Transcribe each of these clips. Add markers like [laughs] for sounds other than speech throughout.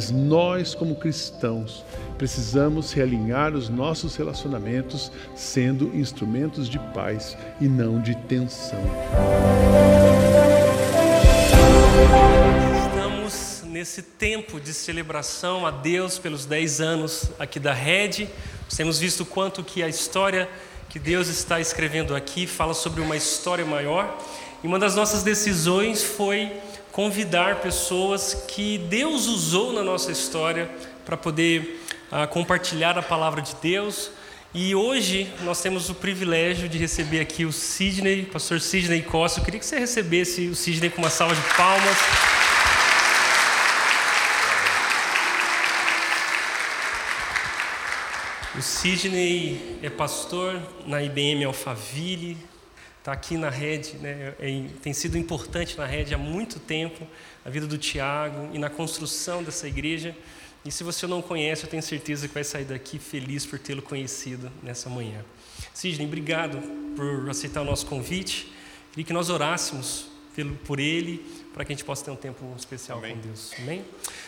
mas nós, como cristãos, precisamos realinhar os nossos relacionamentos sendo instrumentos de paz e não de tensão. Estamos nesse tempo de celebração a Deus pelos 10 anos aqui da Rede. Temos visto quanto que a história que Deus está escrevendo aqui fala sobre uma história maior. E uma das nossas decisões foi convidar pessoas que Deus usou na nossa história para poder uh, compartilhar a palavra de Deus. E hoje nós temos o privilégio de receber aqui o Sidney, pastor Sidney Costa. Eu queria que você recebesse o Sidney com uma salva de palmas. O Sidney é pastor na IBM Alphaville, está aqui na rede, né, é, tem sido importante na rede há muito tempo, a vida do Tiago e na construção dessa igreja. E se você não conhece, eu tenho certeza que vai sair daqui feliz por tê-lo conhecido nessa manhã. Sidney, obrigado por aceitar o nosso convite. Queria que nós orássemos por ele, para que a gente possa ter um tempo especial Amém. com Deus. Amém?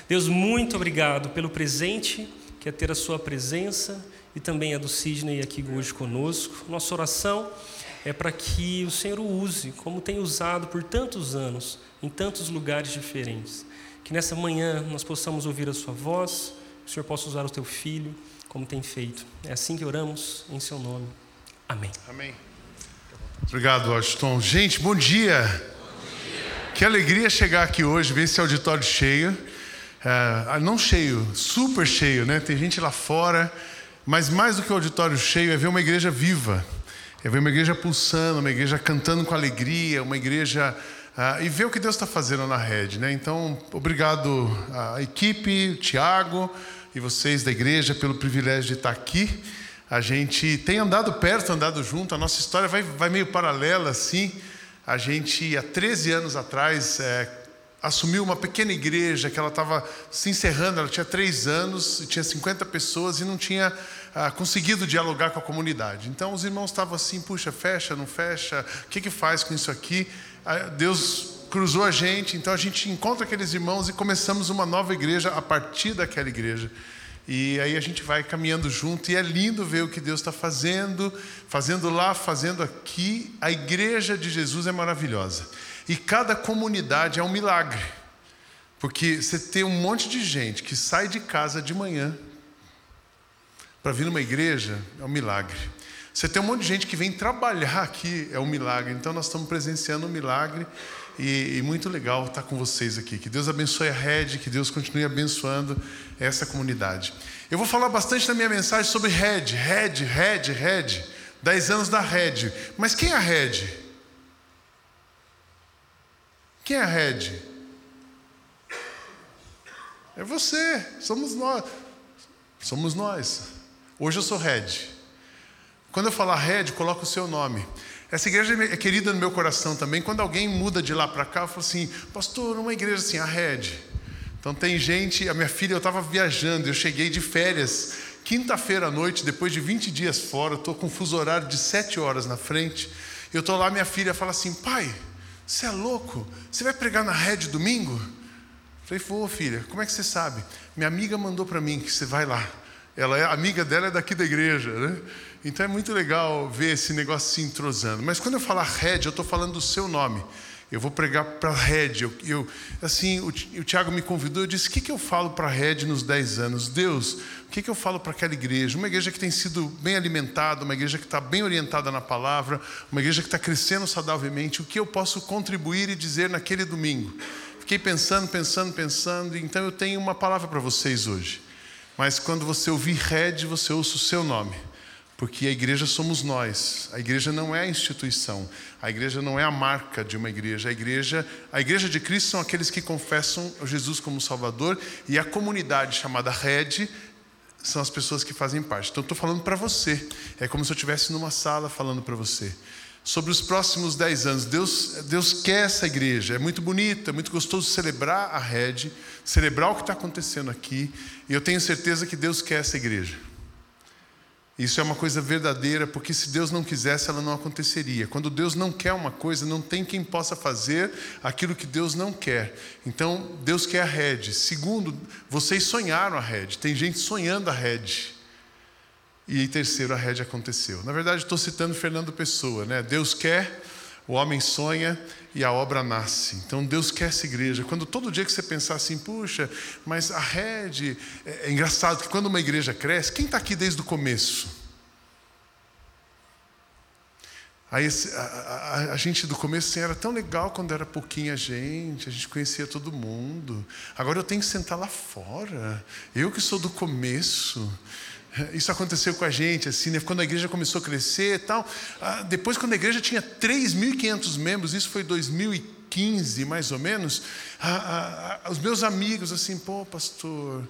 Deus, muito obrigado pelo presente, que é ter a sua presença e também a do Sidney aqui hoje conosco. Nossa oração é para que o Senhor o use, como tem usado por tantos anos, em tantos lugares diferentes. Que nessa manhã nós possamos ouvir a Sua voz, que o Senhor possa usar o Teu Filho, como tem feito. É assim que oramos, em Seu nome. Amém. Amém. Obrigado, Washington. Gente, bom dia. bom dia. Que alegria chegar aqui hoje, ver esse auditório cheio. É, não cheio, super cheio, né? Tem gente lá fora. Mas mais do que o auditório cheio é ver uma igreja viva é ver uma igreja pulsando, uma igreja cantando com alegria, uma igreja. Uh, e ver o que Deus está fazendo na rede. Né? Então, obrigado à equipe, Tiago e vocês da igreja pelo privilégio de estar aqui. A gente tem andado perto, andado junto, a nossa história vai, vai meio paralela assim. A gente, há 13 anos atrás, é, assumiu uma pequena igreja que ela estava se encerrando, ela tinha três anos, tinha 50 pessoas e não tinha ah, conseguido dialogar com a comunidade. Então os irmãos estavam assim, puxa, fecha, não fecha, o que, que faz com isso aqui? Ah, Deus cruzou a gente, então a gente encontra aqueles irmãos e começamos uma nova igreja a partir daquela igreja. E aí a gente vai caminhando junto e é lindo ver o que Deus está fazendo, fazendo lá, fazendo aqui. A igreja de Jesus é maravilhosa. E cada comunidade é um milagre. Porque você tem um monte de gente que sai de casa de manhã para vir numa igreja, é um milagre. Você tem um monte de gente que vem trabalhar aqui, é um milagre. Então nós estamos presenciando um milagre e, e muito legal estar com vocês aqui. Que Deus abençoe a Red, que Deus continue abençoando essa comunidade. Eu vou falar bastante na minha mensagem sobre Red, Red, Red, Red. Dez anos da Red. Mas quem é a Red? Quem é a Red? É você, somos nós. Somos nós. Hoje eu sou Red. Quando eu falar Red, coloca o seu nome. Essa igreja é querida no meu coração também. Quando alguém muda de lá para cá, eu falo assim, pastor, uma igreja assim, a Red. Então tem gente, a minha filha, eu estava viajando, eu cheguei de férias, quinta-feira à noite, depois de 20 dias fora, estou com fuso horário de 7 horas na frente. Eu estou lá, minha filha fala assim, pai, você é louco? Você vai pregar na Red domingo? Eu falei, vou, filha, como é que você sabe? Minha amiga mandou para mim que você vai lá. Ela é amiga dela é daqui da igreja, né? Então é muito legal ver esse negócio se entrosando. Mas quando eu falar Red, eu estou falando do seu nome. Eu vou pregar para Red. Eu, eu, assim, o, Tiago me convidou, eu disse: o que, que eu falo para Red nos 10 anos? Deus, o que, que eu falo para aquela igreja? Uma igreja que tem sido bem alimentada, uma igreja que está bem orientada na palavra, uma igreja que está crescendo saudavelmente. O que eu posso contribuir e dizer naquele domingo? Fiquei pensando, pensando, pensando, então eu tenho uma palavra para vocês hoje. Mas quando você ouvir Red, você ouça o seu nome. Porque a igreja somos nós. A igreja não é a instituição. A igreja não é a marca de uma igreja. A igreja, a igreja de Cristo são aqueles que confessam Jesus como Salvador e a comunidade chamada Red são as pessoas que fazem parte. Então estou falando para você. É como se eu estivesse numa sala falando para você sobre os próximos dez anos. Deus, Deus quer essa igreja. É muito bonito, é muito gostoso celebrar a rede, celebrar o que está acontecendo aqui. E eu tenho certeza que Deus quer essa igreja. Isso é uma coisa verdadeira, porque se Deus não quisesse, ela não aconteceria. Quando Deus não quer uma coisa, não tem quem possa fazer aquilo que Deus não quer. Então, Deus quer a rede. Segundo, vocês sonharam a rede. Tem gente sonhando a rede. E terceiro, a rede aconteceu. Na verdade, estou citando Fernando Pessoa, né? Deus quer, o homem sonha e a obra nasce. Então Deus quer essa igreja. Quando todo dia que você pensar assim, puxa, mas a rede. É, é engraçado que quando uma igreja cresce, quem está aqui desde o começo? Aí a, a, a, gente do começo assim, era tão legal quando era pouquinha gente, a gente conhecia todo mundo. Agora eu tenho que sentar lá fora. Eu que sou do começo. Isso aconteceu com a gente, assim, né? quando a igreja começou a crescer e tal. Ah, depois, quando a igreja tinha 3.500 membros, isso foi 2015, mais ou menos, ah, ah, os meus amigos, assim, pô, pastor,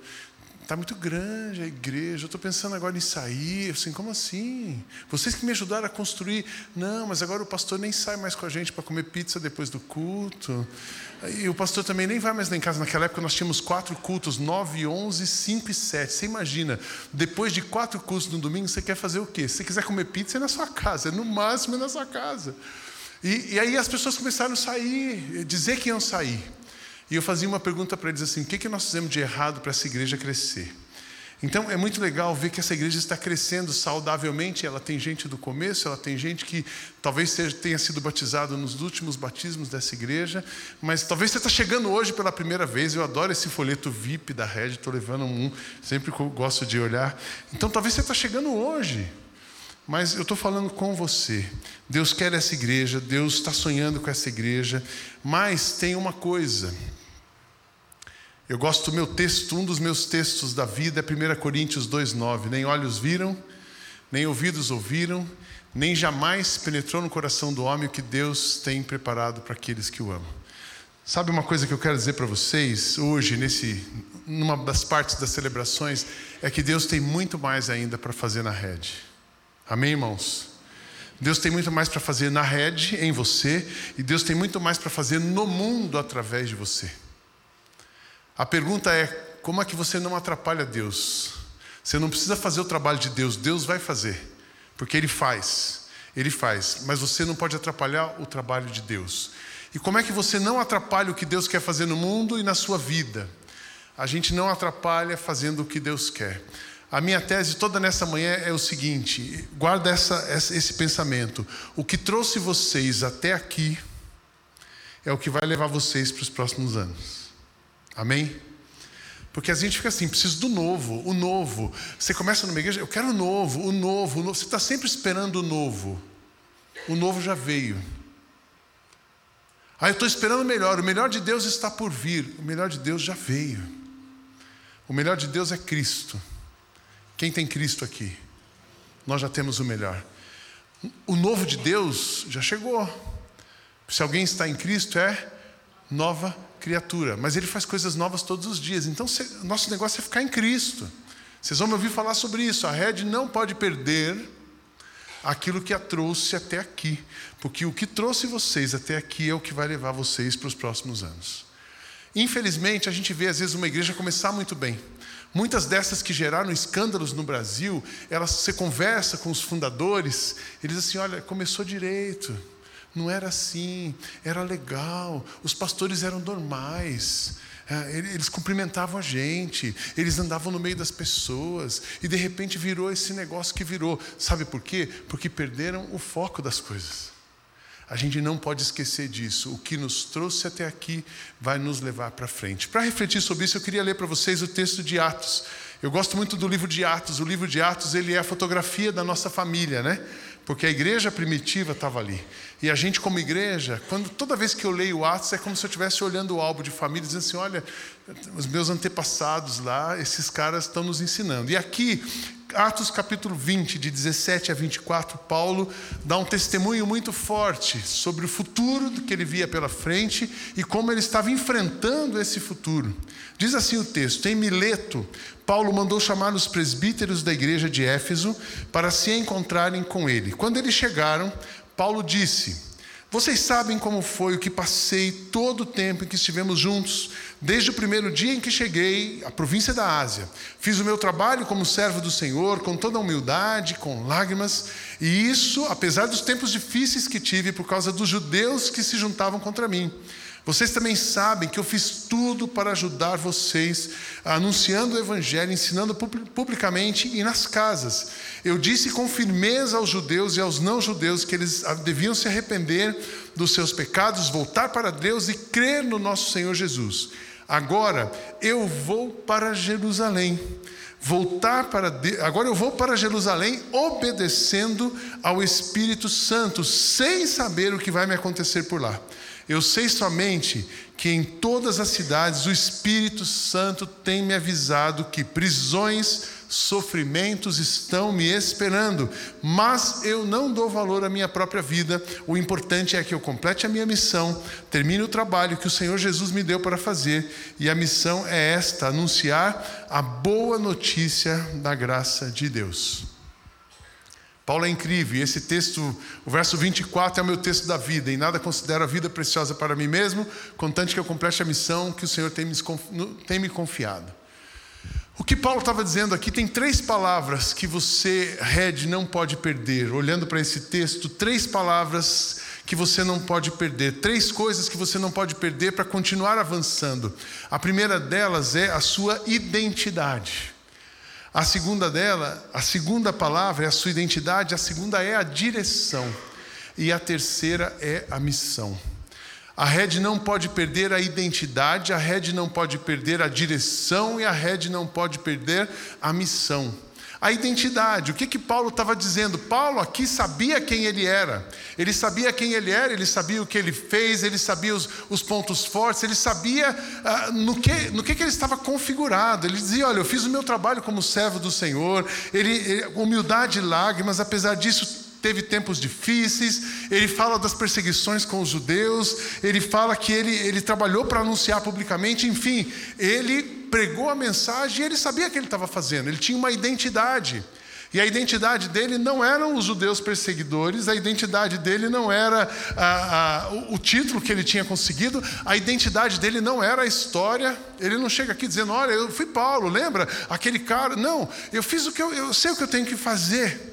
Está muito grande a igreja, eu estou pensando agora em sair. Assim, como assim? Vocês que me ajudaram a construir. Não, mas agora o pastor nem sai mais com a gente para comer pizza depois do culto. E o pastor também nem vai mais lá em casa. Naquela época nós tínhamos quatro cultos: 9, 11, 5 e 7. Você imagina, depois de quatro cultos no domingo, você quer fazer o quê? Se você quiser comer pizza, é na sua casa, é no máximo é na sua casa. E, e aí as pessoas começaram a sair, dizer que iam sair. E eu fazia uma pergunta para eles assim: o que, que nós fizemos de errado para essa igreja crescer? Então é muito legal ver que essa igreja está crescendo saudavelmente. Ela tem gente do começo, ela tem gente que talvez tenha sido batizado nos últimos batismos dessa igreja, mas talvez você está chegando hoje pela primeira vez. Eu adoro esse folheto VIP da Red, estou levando um, sempre gosto de olhar. Então talvez você está chegando hoje. Mas eu estou falando com você. Deus quer essa igreja, Deus está sonhando com essa igreja, mas tem uma coisa eu gosto do meu texto, um dos meus textos da vida é 1 Coríntios 2,9. Nem olhos viram, nem ouvidos ouviram, nem jamais penetrou no coração do homem o que Deus tem preparado para aqueles que o amam. Sabe uma coisa que eu quero dizer para vocês hoje, nesse, numa das partes das celebrações, é que Deus tem muito mais ainda para fazer na rede. Amém, irmãos? Deus tem muito mais para fazer na rede, em você, e Deus tem muito mais para fazer no mundo através de você. A pergunta é: como é que você não atrapalha Deus? Você não precisa fazer o trabalho de Deus, Deus vai fazer, porque Ele faz, Ele faz, mas você não pode atrapalhar o trabalho de Deus. E como é que você não atrapalha o que Deus quer fazer no mundo e na sua vida? A gente não atrapalha fazendo o que Deus quer. A minha tese toda nessa manhã é o seguinte: guarda essa, esse pensamento. O que trouxe vocês até aqui é o que vai levar vocês para os próximos anos. Amém? Porque a gente fica assim, preciso do novo, o novo. Você começa numa igreja, eu quero o novo, o novo, o novo. Você está sempre esperando o novo. O novo já veio. Ah, eu estou esperando o melhor. O melhor de Deus está por vir. O melhor de Deus já veio. O melhor de Deus é Cristo. Quem tem Cristo aqui? Nós já temos o melhor. O novo de Deus já chegou. Se alguém está em Cristo, é nova criatura, mas ele faz coisas novas todos os dias. Então, nosso negócio é ficar em Cristo. Vocês vão me ouvir falar sobre isso. A rede não pode perder aquilo que a trouxe até aqui, porque o que trouxe vocês até aqui é o que vai levar vocês para os próximos anos. Infelizmente, a gente vê às vezes uma igreja começar muito bem. Muitas dessas que geraram escândalos no Brasil, elas você conversa com os fundadores, eles assim, olha, começou direito. Não era assim, era legal, os pastores eram normais, é, eles cumprimentavam a gente, eles andavam no meio das pessoas, e de repente virou esse negócio que virou. Sabe por quê? Porque perderam o foco das coisas. A gente não pode esquecer disso. O que nos trouxe até aqui vai nos levar para frente. Para refletir sobre isso, eu queria ler para vocês o texto de Atos. Eu gosto muito do livro de Atos. O livro de Atos ele é a fotografia da nossa família, né? Porque a igreja primitiva estava ali. E a gente, como igreja, quando toda vez que eu leio Atos, é como se eu estivesse olhando o álbum de família, dizendo assim: olha, os meus antepassados lá, esses caras estão nos ensinando. E aqui, Atos capítulo 20, de 17 a 24, Paulo dá um testemunho muito forte sobre o futuro que ele via pela frente e como ele estava enfrentando esse futuro. Diz assim o texto: Em Mileto, Paulo mandou chamar os presbíteros da igreja de Éfeso para se encontrarem com ele. Quando eles chegaram, Paulo disse: Vocês sabem como foi o que passei todo o tempo em que estivemos juntos, desde o primeiro dia em que cheguei à província da Ásia. Fiz o meu trabalho como servo do Senhor, com toda humildade, com lágrimas, e isso apesar dos tempos difíceis que tive por causa dos judeus que se juntavam contra mim. Vocês também sabem que eu fiz tudo para ajudar vocês, anunciando o Evangelho, ensinando publicamente e nas casas. Eu disse com firmeza aos judeus e aos não-judeus que eles deviam se arrepender dos seus pecados, voltar para Deus e crer no nosso Senhor Jesus. Agora eu vou para Jerusalém. Voltar para agora eu vou para Jerusalém obedecendo ao Espírito Santo, sem saber o que vai me acontecer por lá. Eu sei somente que em todas as cidades o Espírito Santo tem me avisado que prisões, sofrimentos estão me esperando, mas eu não dou valor à minha própria vida. O importante é que eu complete a minha missão, termine o trabalho que o Senhor Jesus me deu para fazer, e a missão é esta: anunciar a boa notícia da graça de Deus. Paulo é incrível, esse texto, o verso 24 é o meu texto da vida, e nada considero a vida preciosa para mim mesmo, contanto que eu complete a missão que o Senhor tem me, tem me confiado. O que Paulo estava dizendo aqui tem três palavras que você, Red, não pode perder. Olhando para esse texto, três palavras que você não pode perder, três coisas que você não pode perder para continuar avançando. A primeira delas é a sua identidade. A segunda dela, a segunda palavra é a sua identidade, a segunda é a direção. E a terceira é a missão. A rede não pode perder a identidade, a rede não pode perder a direção e a rede não pode perder a missão. A identidade, o que que Paulo estava dizendo? Paulo aqui sabia quem ele era, ele sabia quem ele era, ele sabia o que ele fez, ele sabia os, os pontos fortes, ele sabia ah, no, que, no que, que ele estava configurado. Ele dizia: Olha, eu fiz o meu trabalho como servo do Senhor, ele, ele humildade e lágrimas, apesar disso, teve tempos difíceis, ele fala das perseguições com os judeus, ele fala que ele, ele trabalhou para anunciar publicamente, enfim, ele pregou a mensagem e ele sabia o que ele estava fazendo, ele tinha uma identidade. E a identidade dele não eram os judeus perseguidores, a identidade dele não era a, a, o, título que ele tinha conseguido, a identidade dele não era a história. Ele não chega aqui dizendo: Olha, eu fui Paulo, lembra? Aquele cara. Não, eu fiz o que eu, eu sei o que eu tenho que fazer.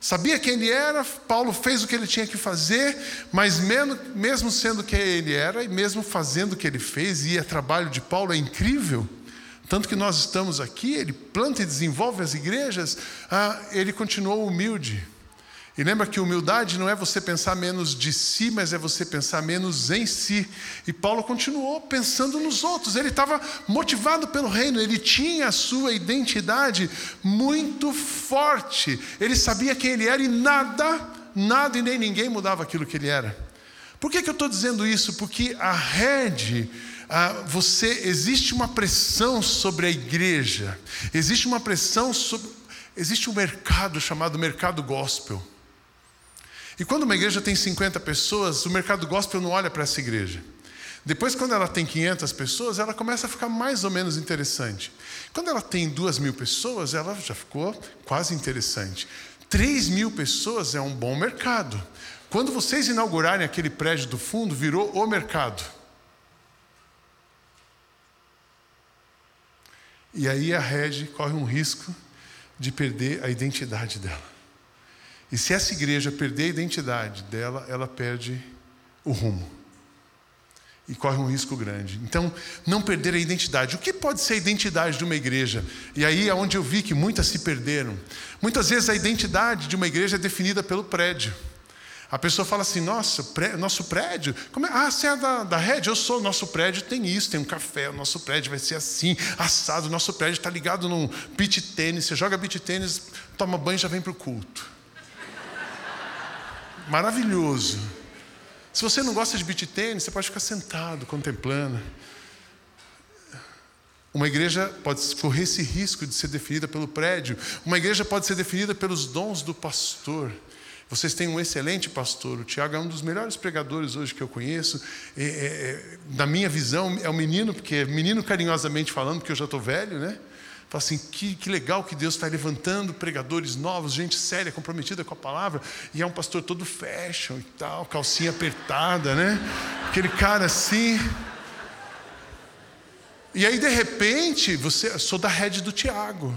Sabia quem ele era, Paulo fez o que ele tinha que fazer, mas mesmo sendo quem ele era e mesmo fazendo o que ele fez, e o trabalho de Paulo é incrível, tanto que nós estamos aqui, ele planta e desenvolve as igrejas, ah, ele continuou humilde. E lembra que humildade não é você pensar menos de si, mas é você pensar menos em si. E Paulo continuou pensando nos outros. Ele estava motivado pelo reino, ele tinha a sua identidade muito forte. Ele sabia quem ele era e nada, nada e nem ninguém mudava aquilo que ele era. Por que, que eu estou dizendo isso? Porque a rede. Você existe uma pressão sobre a igreja, existe uma pressão sobre, existe um mercado chamado mercado gospel. E quando uma igreja tem 50 pessoas, o mercado gospel não olha para essa igreja. Depois, quando ela tem 500 pessoas, ela começa a ficar mais ou menos interessante. Quando ela tem 2 mil pessoas, ela já ficou quase interessante. 3 mil pessoas é um bom mercado. Quando vocês inaugurarem aquele prédio do fundo, virou o mercado. E aí a rede corre um risco de perder a identidade dela. E se essa igreja perder a identidade dela, ela perde o rumo. E corre um risco grande. Então, não perder a identidade. O que pode ser a identidade de uma igreja? E aí é onde eu vi que muitas se perderam. Muitas vezes a identidade de uma igreja é definida pelo prédio. A pessoa fala assim: nossa, nosso prédio. É? Ah, você é da, da rede? Eu sou. Nosso prédio tem isso, tem um café. O nosso prédio vai ser assim, assado. Nosso prédio está ligado num beat tênis. Você joga beat tênis, toma banho e já vem para o culto maravilhoso. Se você não gosta de beat tênis, você pode ficar sentado, contemplando. Uma igreja pode correr esse risco de ser definida pelo prédio. Uma igreja pode ser definida pelos dons do pastor. Vocês têm um excelente pastor. O Tiago é um dos melhores pregadores hoje que eu conheço. É, é, na minha visão, é um menino, porque é menino carinhosamente falando, porque eu já estou velho, né? Fala assim, que, que legal que Deus está levantando pregadores novos, gente séria, comprometida com a palavra, e é um pastor todo fashion e tal, calcinha apertada, né? Aquele cara assim. E aí, de repente, você sou da rede do Tiago.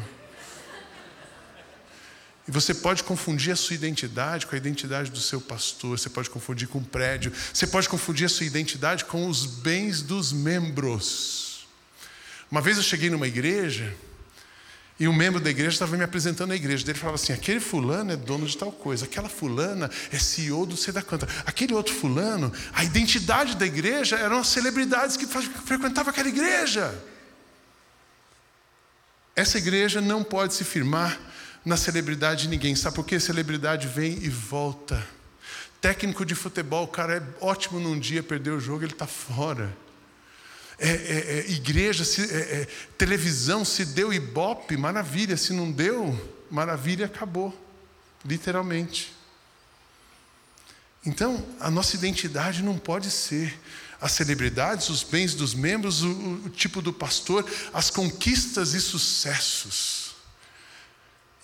E você pode confundir a sua identidade com a identidade do seu pastor, você pode confundir com o prédio, você pode confundir a sua identidade com os bens dos membros. Uma vez eu cheguei numa igreja e um membro da igreja estava me apresentando a igreja. Ele falava assim: aquele fulano é dono de tal coisa, aquela fulana é CEO do sei da canta, aquele outro fulano, a identidade da igreja eram as celebridades que frequentavam aquela igreja. Essa igreja não pode se firmar na celebridade de ninguém. Sabe por quê? Celebridade vem e volta. Técnico de futebol, o cara é ótimo num dia, perdeu o jogo, ele está fora. É, é, é, igreja, se, é, é, televisão, se deu ibope, maravilha. Se não deu, maravilha, acabou. Literalmente. Então, a nossa identidade não pode ser as celebridades, os bens dos membros, o, o tipo do pastor, as conquistas e sucessos.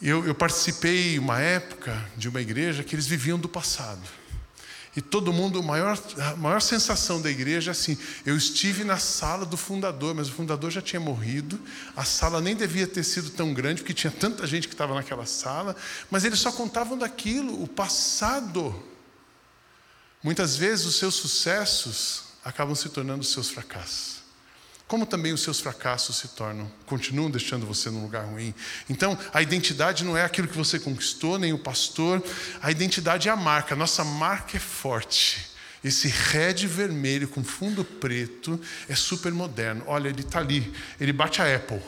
Eu, eu participei uma época de uma igreja que eles viviam do passado. E todo mundo, maior, a maior sensação da igreja é assim: eu estive na sala do fundador, mas o fundador já tinha morrido, a sala nem devia ter sido tão grande, porque tinha tanta gente que estava naquela sala, mas eles só contavam daquilo, o passado. Muitas vezes os seus sucessos acabam se tornando os seus fracassos como também os seus fracassos se tornam, continuam deixando você num lugar ruim. Então, a identidade não é aquilo que você conquistou, nem o pastor, a identidade é a marca, nossa marca é forte. Esse red vermelho com fundo preto é super moderno. Olha, ele está ali, ele bate a Apple.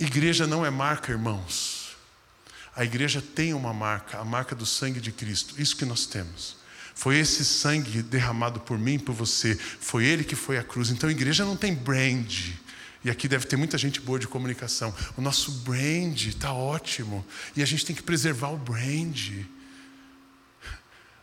Igreja não é marca, irmãos. A igreja tem uma marca, a marca do sangue de Cristo. Isso que nós temos. Foi esse sangue derramado por mim, por você. Foi ele que foi a cruz. Então a igreja não tem brand. E aqui deve ter muita gente boa de comunicação. O nosso brand está ótimo. E a gente tem que preservar o brand.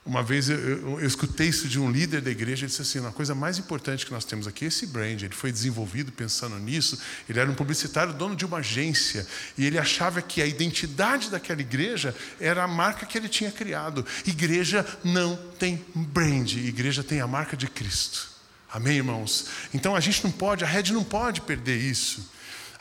Uma vez eu, eu, eu, escutei isso de um líder da igreja, ele disse assim: a coisa mais importante que nós temos aqui é esse brand. Ele foi desenvolvido pensando nisso. Ele era um publicitário, dono de uma agência, e ele achava que a identidade daquela igreja era a marca que ele tinha criado. Igreja não tem brand, igreja tem a marca de Cristo. Amém, irmãos? Então a gente não pode, a rede não pode perder isso.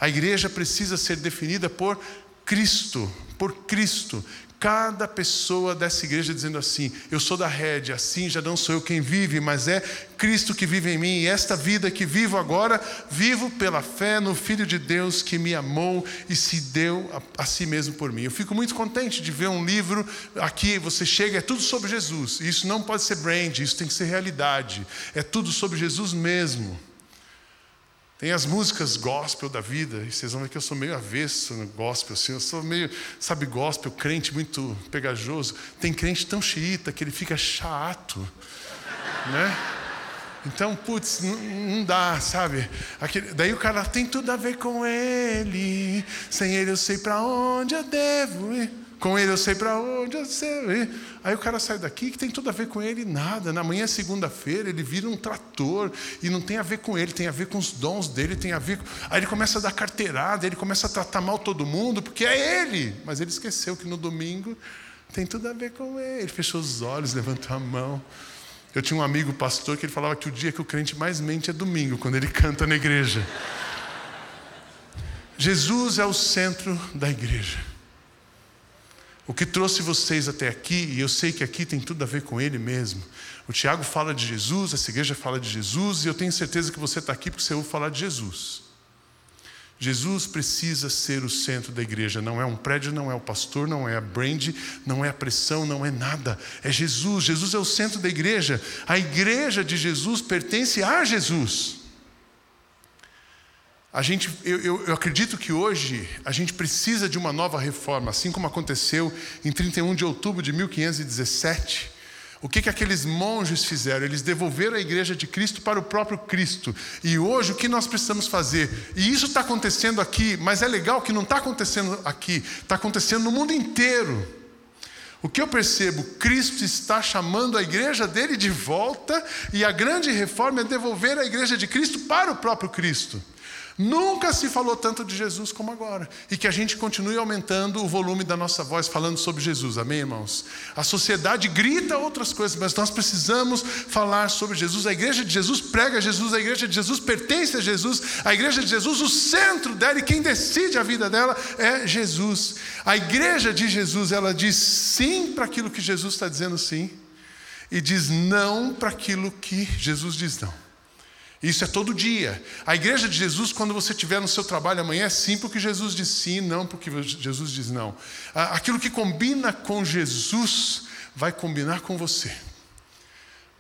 A igreja precisa ser definida por Cristo, por Cristo. Cada pessoa dessa igreja dizendo assim: Eu sou da rede, assim já não sou eu quem vive, mas é Cristo que vive em mim. E esta vida que vivo agora, vivo pela fé no Filho de Deus que me amou e se deu a, a si mesmo por mim. Eu fico muito contente de ver um livro aqui, você chega, é tudo sobre Jesus. Isso não pode ser brand, isso tem que ser realidade. É tudo sobre Jesus mesmo. Tem as músicas gospel da vida, e vocês vão ver que eu sou meio avesso no gospel, assim, eu sou meio, sabe, gospel, crente muito pegajoso. Tem crente tão xiita que ele fica chato, né? Então, putz, não, não dá, sabe? Aquele, daí o cara tem tudo a ver com ele, sem ele eu sei para onde eu devo ir. Com ele eu sei para onde eu sei. Aí o cara sai daqui que tem tudo a ver com ele, nada. Na manhã, segunda-feira, ele vira um trator e não tem a ver com ele, tem a ver com os dons dele, tem a ver. Com... Aí ele começa a dar carteirada, ele começa a tratar mal todo mundo, porque é ele. Mas ele esqueceu que no domingo tem tudo a ver com ele. Ele fechou os olhos, levantou a mão. Eu tinha um amigo pastor que ele falava que o dia que o crente mais mente é domingo, quando ele canta na igreja. Jesus é o centro da igreja. O que trouxe vocês até aqui, e eu sei que aqui tem tudo a ver com Ele mesmo. O Tiago fala de Jesus, essa igreja fala de Jesus, e eu tenho certeza que você está aqui porque você ouve falar de Jesus. Jesus precisa ser o centro da igreja, não é um prédio, não é o pastor, não é a brand, não é a pressão, não é nada. É Jesus. Jesus é o centro da igreja. A igreja de Jesus pertence a Jesus. A gente, eu, eu, eu, acredito que hoje a gente precisa de uma nova reforma, assim como aconteceu em 31 de outubro de 1517. O que, que aqueles monges fizeram? Eles devolveram a igreja de Cristo para o próprio Cristo. E hoje o que nós precisamos fazer? E isso está acontecendo aqui, mas é legal que não está acontecendo aqui, está acontecendo no mundo inteiro. O que eu percebo? Cristo está chamando a igreja dele de volta, e a grande reforma é devolver a igreja de Cristo para o próprio Cristo. Nunca se falou tanto de Jesus como agora. E que a gente continue aumentando o volume da nossa voz falando sobre Jesus. Amém, irmãos? A sociedade grita outras coisas, mas nós precisamos falar sobre Jesus. A igreja de Jesus prega Jesus, a igreja de Jesus pertence a Jesus, a igreja de Jesus, o centro dela e quem decide a vida dela é Jesus. A igreja de Jesus, ela diz sim para aquilo que Jesus está dizendo sim e diz não para aquilo que Jesus diz não. Isso é todo dia. A igreja de Jesus, quando você estiver no seu trabalho amanhã, é sim porque Jesus diz sim, não porque Jesus diz não. Aquilo que combina com Jesus vai combinar com você.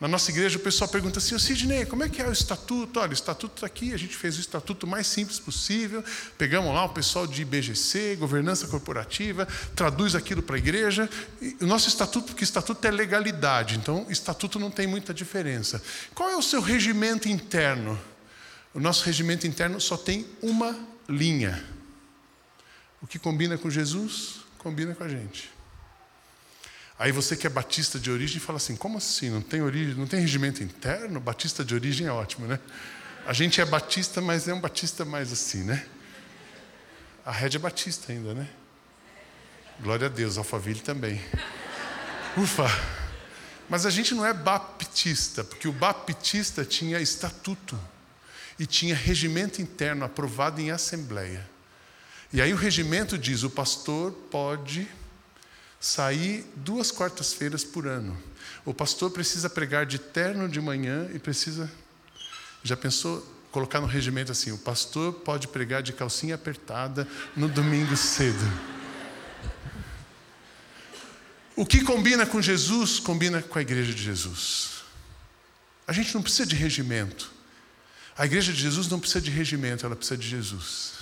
Na nossa igreja o pessoal pergunta assim, Sidney, como é que é o estatuto? Olha, o estatuto está aqui, a gente fez o estatuto mais simples possível, pegamos lá o pessoal de IBGC, governança corporativa, traduz aquilo para a igreja. E o nosso estatuto, porque estatuto é legalidade, então estatuto não tem muita diferença. Qual é o seu regimento interno? O nosso regimento interno só tem uma linha. O que combina com Jesus, combina com a gente. Aí você que é batista de origem fala assim: como assim? Não tem origem, não tem regimento interno? Batista de origem é ótimo, né? A gente é batista, mas é um batista mais assim, né? A Red é batista ainda, né? Glória a Deus, Alphaville também. Ufa! Mas a gente não é baptista, porque o baptista tinha estatuto e tinha regimento interno aprovado em assembleia. E aí o regimento diz: o pastor pode sair duas quartas-feiras por ano. O pastor precisa pregar de terno de manhã e precisa. Já pensou colocar no regimento assim: o pastor pode pregar de calcinha apertada no domingo cedo. O que combina com Jesus, combina com a igreja de Jesus. A gente não precisa de regimento. A igreja de Jesus não precisa de regimento, ela precisa de Jesus.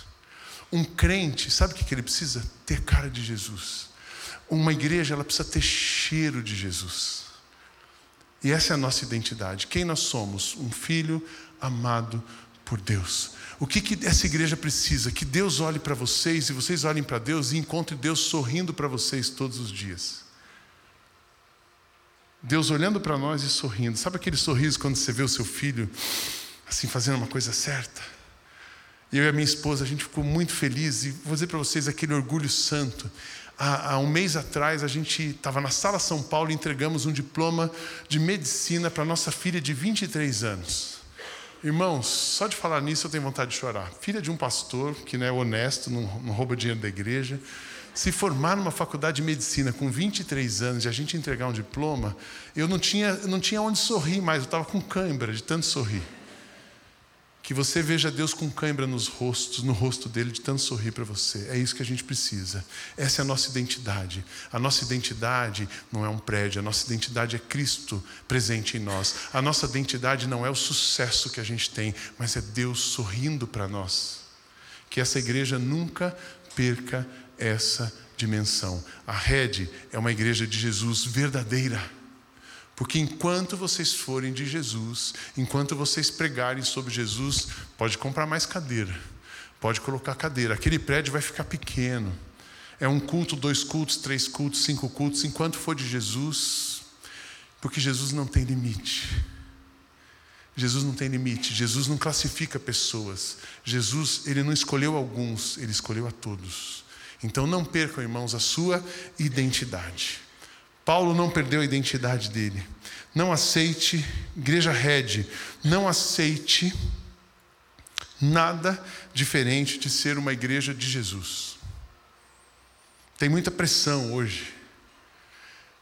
Um crente, sabe o que ele precisa? Ter cara de Jesus. Uma igreja ela precisa ter cheiro de Jesus. E essa é a nossa identidade. Quem nós somos? Um filho amado por Deus. O que, que essa igreja precisa? Que Deus olhe para vocês e vocês olhem para Deus e encontrem Deus sorrindo para vocês todos os dias. Deus olhando para nós e sorrindo. Sabe aquele sorriso quando você vê o seu filho assim fazendo uma coisa certa? Eu e a minha esposa, a gente ficou muito feliz e vou dizer para vocês aquele orgulho santo há, há um mês atrás, a gente estava na Sala São Paulo e entregamos um diploma de medicina para nossa filha de 23 anos. Irmãos, só de falar nisso eu tenho vontade de chorar. Filha de um pastor que não é honesto, não, não rouba dinheiro da igreja, se formar numa faculdade de medicina com 23 anos e a gente entregar um diploma, eu não tinha, não tinha onde sorrir mais, eu estava com cãibra de tanto sorrir. Que você veja Deus com cãibra nos rostos, no rosto dele, de tanto sorrir para você. É isso que a gente precisa. Essa é a nossa identidade. A nossa identidade não é um prédio, a nossa identidade é Cristo presente em nós. A nossa identidade não é o sucesso que a gente tem, mas é Deus sorrindo para nós. Que essa igreja nunca perca essa dimensão. A rede é uma igreja de Jesus verdadeira. Porque enquanto vocês forem de Jesus, enquanto vocês pregarem sobre Jesus, pode comprar mais cadeira, pode colocar cadeira. Aquele prédio vai ficar pequeno. É um culto, dois cultos, três cultos, cinco cultos, enquanto for de Jesus, porque Jesus não tem limite. Jesus não tem limite, Jesus não classifica pessoas. Jesus, ele não escolheu alguns, ele escolheu a todos. Então não percam, irmãos, a sua identidade. Paulo não perdeu a identidade dele. Não aceite, igreja Red, não aceite nada diferente de ser uma igreja de Jesus. Tem muita pressão hoje.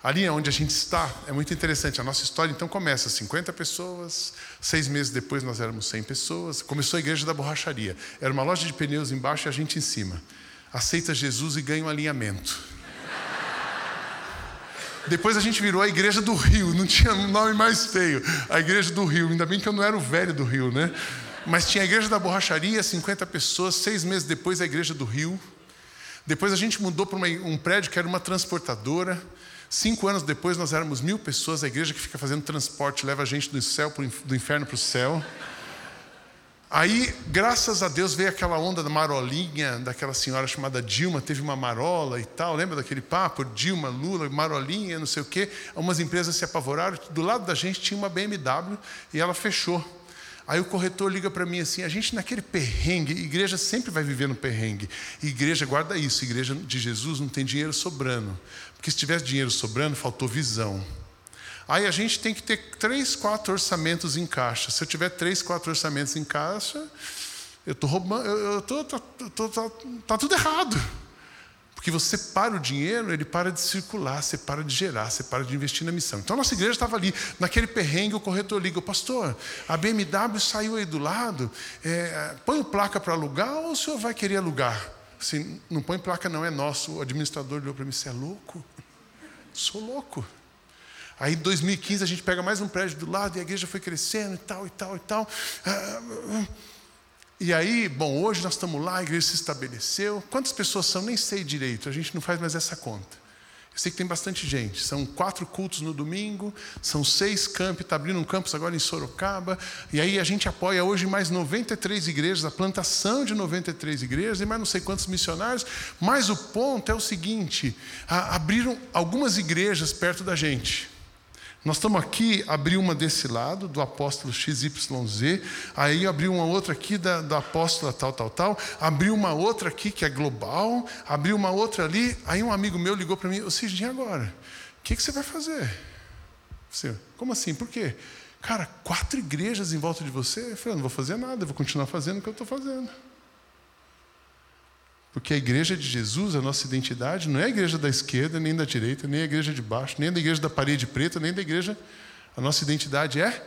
Ali onde a gente está, é muito interessante. A nossa história então começa 50 pessoas, seis meses depois nós éramos 100 pessoas. Começou a igreja da borracharia. Era uma loja de pneus embaixo e a gente em cima. Aceita Jesus e ganha um alinhamento. Depois a gente virou a Igreja do Rio, não tinha nome mais feio. A Igreja do Rio, ainda bem que eu não era o velho do Rio, né? Mas tinha a Igreja da Borracharia, 50 pessoas. Seis meses depois, a Igreja do Rio. Depois a gente mudou para um prédio que era uma transportadora. Cinco anos depois, nós éramos mil pessoas. A igreja que fica fazendo transporte leva a gente do, céu pro, do inferno para o céu. Aí, graças a Deus, veio aquela onda da marolinha, daquela senhora chamada Dilma, teve uma marola e tal, lembra daquele papo? Dilma, Lula, marolinha, não sei o quê. Algumas empresas se apavoraram, do lado da gente tinha uma BMW e ela fechou. Aí o corretor liga para mim assim: a gente naquele perrengue, igreja sempre vai viver no perrengue. Igreja, guarda isso: igreja de Jesus não tem dinheiro sobrando. Porque se tivesse dinheiro sobrando, faltou visão. Aí a gente tem que ter três, quatro orçamentos em caixa. Se eu tiver três, quatro orçamentos em caixa, eu estou roubando, eu tô, tô, tá, tá tudo errado. Porque você para o dinheiro, ele para de circular, você para de gerar, você para de investir na missão. Então a nossa igreja estava ali, naquele perrengue, o corretor liga, pastor, a BMW saiu aí do lado, é, põe o placa para alugar ou o senhor vai querer alugar? Assim, não põe placa não, é nosso. O administrador olhou para mim, você é louco? Sou louco. Aí em 2015 a gente pega mais um prédio do lado e a igreja foi crescendo e tal, e tal, e tal. Ah, e aí, bom, hoje nós estamos lá, a igreja se estabeleceu. Quantas pessoas são? Nem sei direito, a gente não faz mais essa conta. Eu sei que tem bastante gente. São quatro cultos no domingo, são seis campos, está abrindo um campus agora em Sorocaba. E aí a gente apoia hoje mais 93 igrejas, a plantação de 93 igrejas e mais não sei quantos missionários. Mas o ponto é o seguinte: abriram algumas igrejas perto da gente. Nós estamos aqui, abri uma desse lado, do apóstolo XYZ, aí abri uma outra aqui da, da apóstola tal, tal, tal, abri uma outra aqui que é global, abri uma outra ali, aí um amigo meu ligou para mim, ô Cisne, agora? O que, que você vai fazer? Você, como assim? Por quê? Cara, quatro igrejas em volta de você? Eu falei, não vou fazer nada, vou continuar fazendo o que eu estou fazendo. Porque a igreja de Jesus, a nossa identidade, não é a igreja da esquerda, nem da direita, nem a igreja de baixo, nem da igreja da parede preta, nem da igreja. A nossa identidade é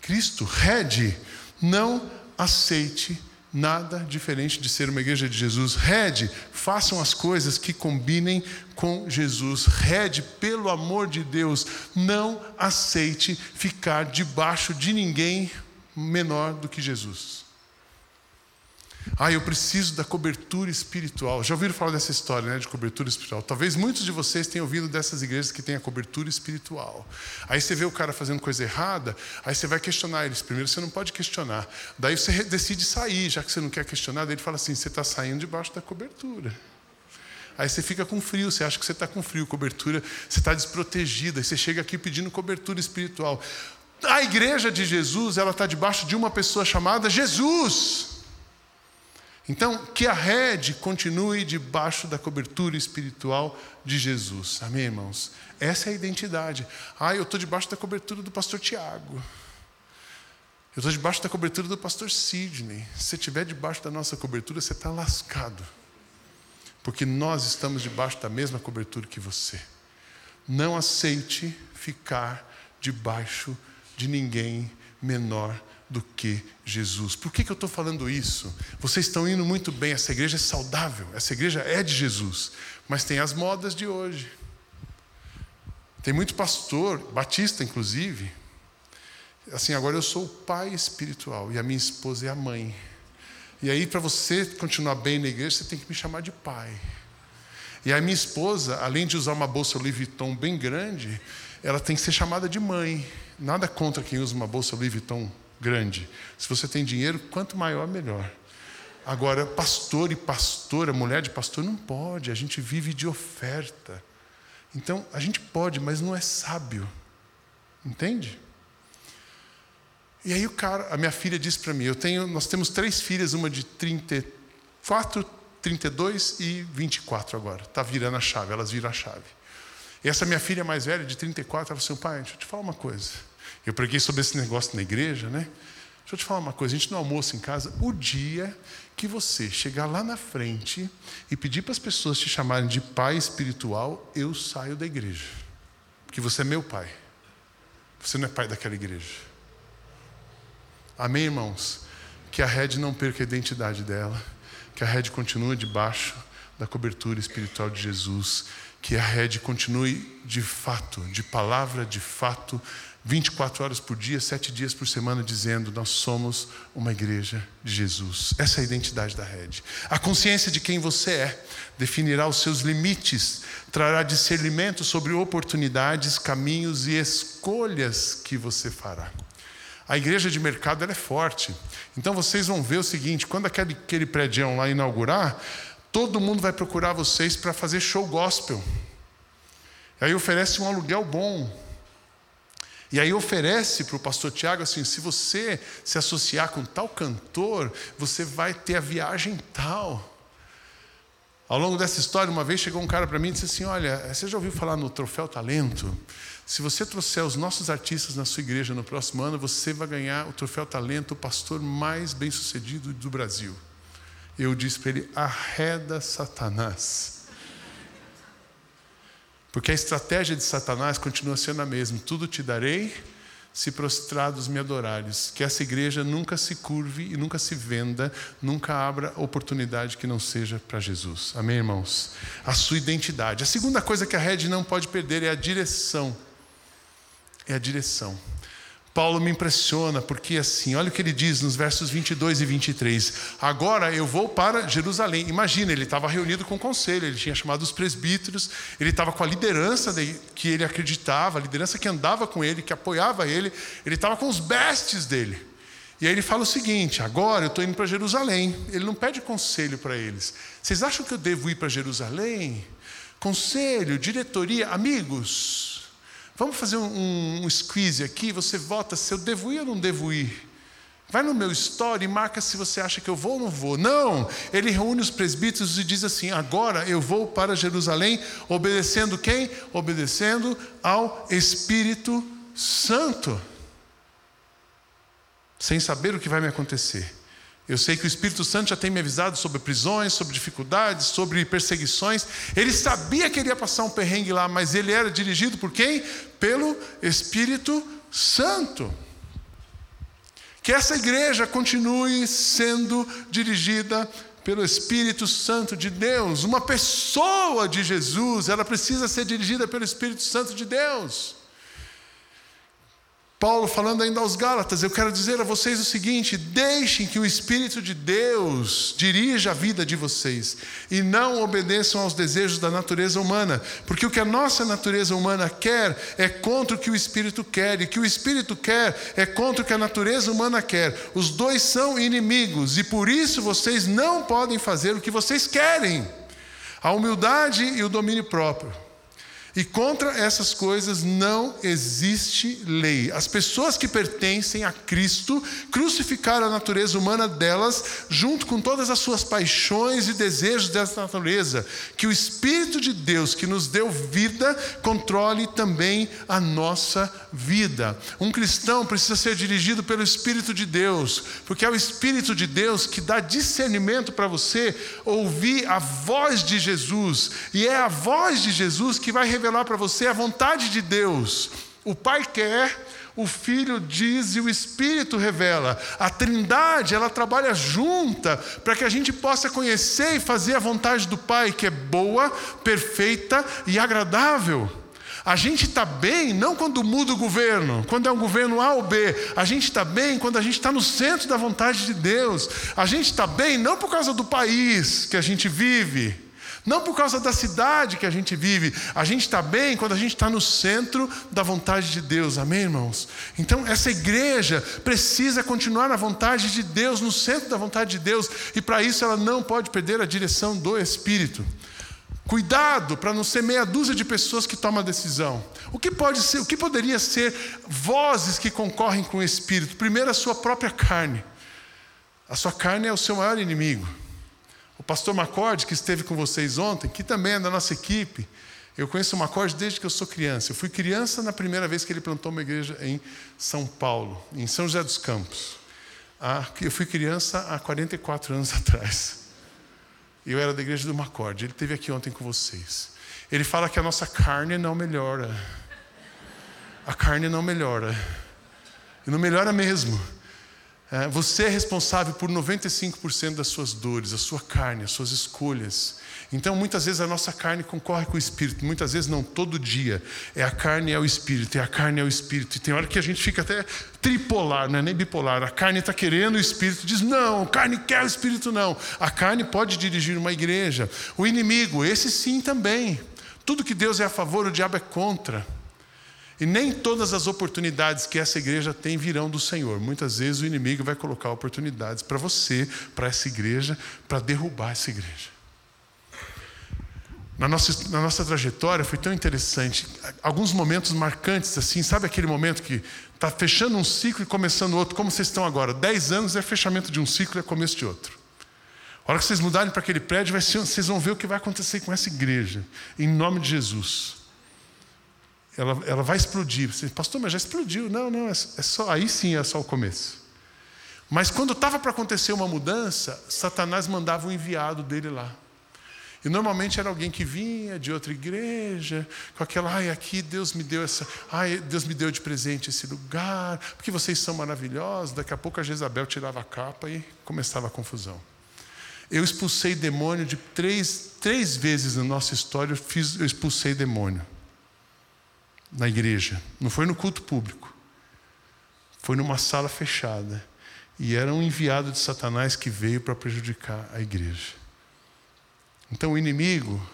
Cristo. Rede, não aceite nada diferente de ser uma igreja de Jesus. Rede, façam as coisas que combinem com Jesus. Rede, pelo amor de Deus, não aceite ficar debaixo de ninguém menor do que Jesus. Ah, eu preciso da cobertura espiritual. Já ouviram falar dessa história, né, de cobertura espiritual? Talvez muitos de vocês tenham ouvido dessas igrejas que têm a cobertura espiritual. Aí você vê o cara fazendo coisa errada, aí você vai questionar eles. Primeiro você não pode questionar. Daí você decide sair, já que você não quer questionar, daí ele fala assim: você está saindo debaixo da cobertura. Aí você fica com frio, você acha que você está com frio, cobertura, você está desprotegida, aí você chega aqui pedindo cobertura espiritual. A igreja de Jesus, ela está debaixo de uma pessoa chamada Jesus. Então, que a rede continue debaixo da cobertura espiritual de Jesus. Amém, irmãos? Essa é a identidade. Ah, eu estou debaixo da cobertura do pastor Tiago. Eu estou debaixo da cobertura do pastor Sidney. Se estiver debaixo da nossa cobertura, você está lascado. Porque nós estamos debaixo da mesma cobertura que você. Não aceite ficar debaixo de ninguém menor do que Jesus. Por que, que eu estou falando isso? Vocês estão indo muito bem, essa igreja é saudável, essa igreja é de Jesus, mas tem as modas de hoje. Tem muito pastor, batista inclusive, assim, agora eu sou o pai espiritual e a minha esposa é a mãe. E aí, para você continuar bem na igreja, você tem que me chamar de pai. E a minha esposa, além de usar uma bolsa Louis Vuitton bem grande, ela tem que ser chamada de mãe. Nada contra quem usa uma bolsa Louis Vuitton grande. Se você tem dinheiro, quanto maior, melhor. Agora, pastor e pastora, mulher de pastor, não pode, a gente vive de oferta. Então, a gente pode, mas não é sábio. Entende? E aí o cara, a minha filha disse para mim, eu tenho, nós temos três filhas, uma de 34, 32 e 24 agora. Está virando a chave, elas viram a chave. E essa minha filha mais velha, de 34, ela falou assim, pai, deixa eu te falar uma coisa. Eu preguei sobre esse negócio na igreja, né? Deixa eu te falar uma coisa: a gente não almoça em casa. O dia que você chegar lá na frente e pedir para as pessoas te chamarem de pai espiritual, eu saio da igreja. Porque você é meu pai. Você não é pai daquela igreja. Amém, irmãos? Que a rede não perca a identidade dela. Que a rede continue debaixo da cobertura espiritual de Jesus. Que a rede continue de fato, de palavra de fato 24 horas por dia, sete dias por semana, dizendo: Nós somos uma igreja de Jesus. Essa é a identidade da rede. A consciência de quem você é definirá os seus limites, trará discernimento sobre oportunidades, caminhos e escolhas que você fará. A igreja de mercado é forte. Então vocês vão ver o seguinte: quando aquele, aquele prédio lá inaugurar, todo mundo vai procurar vocês para fazer show gospel. Aí oferece um aluguel bom E aí oferece para o pastor Tiago assim: se você se associar com tal cantor, você vai ter a viagem tal. Ao longo dessa história, uma vez chegou um cara para mim e disse assim: Olha, você já ouviu falar no Troféu Talento? Se você trouxer os nossos artistas na sua igreja no próximo ano, você vai ganhar o Troféu Talento, o pastor mais bem sucedido do Brasil. Eu disse para ele: arreda Satanás. Porque a estratégia de Satanás continua sendo a mesma: tudo te darei se prostrados me adorares. Que essa igreja nunca se curve e nunca se venda, nunca abra oportunidade que não seja para Jesus. Amém, irmãos? A sua identidade. A segunda coisa que a rede não pode perder é a direção. É a direção. Paulo me impressiona, porque assim, olha o que ele diz nos versos 22 e 23. Agora eu vou para Jerusalém. Imagina, ele estava reunido com o conselho, ele tinha chamado os presbíteros, ele estava com a liderança que ele acreditava, a liderança que andava com ele, que apoiava ele, ele estava com os bestes dele. E aí ele fala o seguinte: agora eu estou indo para Jerusalém. Ele não pede conselho para eles. Vocês acham que eu devo ir para Jerusalém? Conselho, diretoria, amigos, Vamos fazer um, um squeeze aqui, você vota se eu devo ir ou não devo ir. Vai no meu story e marca se você acha que eu vou ou não vou. Não, ele reúne os presbíteros e diz assim: agora eu vou para Jerusalém, obedecendo quem? Obedecendo ao Espírito Santo. Sem saber o que vai me acontecer. Eu sei que o Espírito Santo já tem me avisado sobre prisões, sobre dificuldades, sobre perseguições. Ele sabia que ele ia passar um perrengue lá, mas ele era dirigido por quem? Pelo Espírito Santo. Que essa igreja continue sendo dirigida pelo Espírito Santo de Deus. Uma pessoa de Jesus, ela precisa ser dirigida pelo Espírito Santo de Deus. Paulo falando ainda aos Gálatas, eu quero dizer a vocês o seguinte: deixem que o Espírito de Deus dirija a vida de vocês e não obedeçam aos desejos da natureza humana, porque o que a nossa natureza humana quer é contra o que o Espírito quer, e o que o Espírito quer é contra o que a natureza humana quer. Os dois são inimigos e por isso vocês não podem fazer o que vocês querem. A humildade e o domínio próprio. E contra essas coisas não existe lei. As pessoas que pertencem a Cristo crucificaram a natureza humana delas, junto com todas as suas paixões e desejos dessa natureza. Que o Espírito de Deus, que nos deu vida, controle também a nossa vida. Um cristão precisa ser dirigido pelo Espírito de Deus, porque é o Espírito de Deus que dá discernimento para você ouvir a voz de Jesus, e é a voz de Jesus que vai revelar revelar para você a vontade de Deus. O Pai quer, o Filho diz e o Espírito revela. A Trindade, ela trabalha junta para que a gente possa conhecer e fazer a vontade do Pai, que é boa, perfeita e agradável. A gente está bem não quando muda o governo, quando é um governo A ou B. A gente está bem quando a gente está no centro da vontade de Deus. A gente está bem não por causa do país que a gente vive não por causa da cidade que a gente vive. A gente está bem quando a gente está no centro da vontade de Deus. Amém, irmãos? Então, essa igreja precisa continuar na vontade de Deus, no centro da vontade de Deus. E para isso ela não pode perder a direção do Espírito. Cuidado para não ser meia dúzia de pessoas que tomam a decisão. O que pode ser, o que poderia ser vozes que concorrem com o Espírito? Primeiro, a sua própria carne. A sua carne é o seu maior inimigo. O pastor Macorde, que esteve com vocês ontem, que também é da nossa equipe, eu conheço o Macorde desde que eu sou criança. Eu fui criança na primeira vez que ele plantou uma igreja em São Paulo, em São José dos Campos. Ah, eu fui criança há 44 anos [laughs] atrás. Eu era da igreja do Macorde. Ele esteve aqui ontem com vocês. Ele fala que a nossa carne não melhora. A carne não melhora. E não melhora mesmo. É, você é responsável por 95% das suas dores, a sua carne, as suas escolhas. Então, muitas vezes a nossa carne concorre com o espírito, muitas vezes não, todo dia. É a carne é o espírito, é a carne é o espírito. E tem hora que a gente fica até tripolar, não é nem bipolar. A carne está querendo, o espírito diz: não, a carne quer, o espírito não. A carne pode dirigir uma igreja. O inimigo, esse sim também. Tudo que Deus é a favor, o diabo é contra. E nem todas as oportunidades que essa igreja tem virão do Senhor. Muitas vezes o inimigo vai colocar oportunidades para você, para essa igreja, para derrubar essa igreja. na nossa, na nossa trajetória foi tão interessante. Alguns momentos marcantes, assim, sabe aquele momento que está fechando um ciclo e começando outro, como vocês estão agora? Dez anos é fechamento de um ciclo e é começo de outro. A hora que vocês mudarem para aquele prédio, ser, vocês vão ver o que vai acontecer com essa igreja, em nome de Jesus. Ela, ela vai explodir. Você, pastor, mas já explodiu. Não, não, é, é só, aí sim é só o começo. Mas quando estava para acontecer uma mudança, Satanás mandava um enviado dele lá. E normalmente era alguém que vinha de outra igreja, com aquela, ai, aqui Deus me deu essa, ai, Deus me deu de presente esse lugar, porque vocês são maravilhosos. Daqui a pouco a Jezabel tirava a capa e começava a confusão. Eu expulsei demônio de três, três vezes na nossa história, eu, fiz, eu expulsei demônio na igreja. Não foi no culto público, foi numa sala fechada. E era um enviado de Satanás que veio para prejudicar a igreja. Então o inimigo,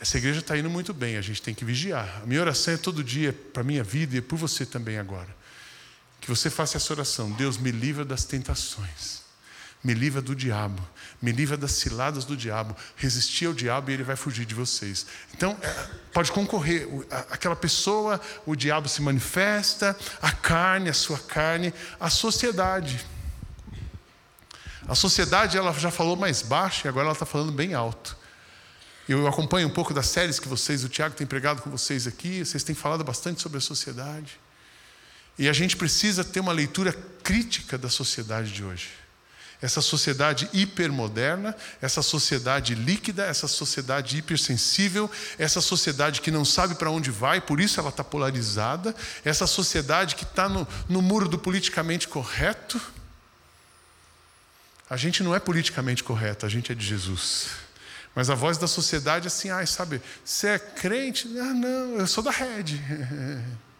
essa igreja está indo muito bem, a gente tem que vigiar. A minha oração é todo dia para a minha vida e por você também agora. Que você faça essa oração: Deus me livra das tentações, me livra do diabo, me livra das ciladas do diabo. Resistir ao diabo e ele vai fugir de vocês. Então, é, pode concorrer. Aquela pessoa, o diabo se manifesta, a carne, a sua carne, a sociedade. A sociedade ela já falou mais baixo e agora ela está falando bem alto. Eu acompanho um pouco das séries que vocês, o Tiago tem pregado com vocês aqui, vocês têm falado bastante sobre a sociedade. E a gente precisa ter uma leitura crítica da sociedade de hoje. Essa sociedade hipermoderna, essa sociedade líquida, essa sociedade hipersensível, essa sociedade que não sabe para onde vai, por isso ela está polarizada, essa sociedade que está no, no muro do politicamente correto. A gente não é politicamente correto, a gente é de Jesus. Mas a voz da sociedade é assim, ai, sabe, você é crente? Ah, não, eu sou da rede. [laughs]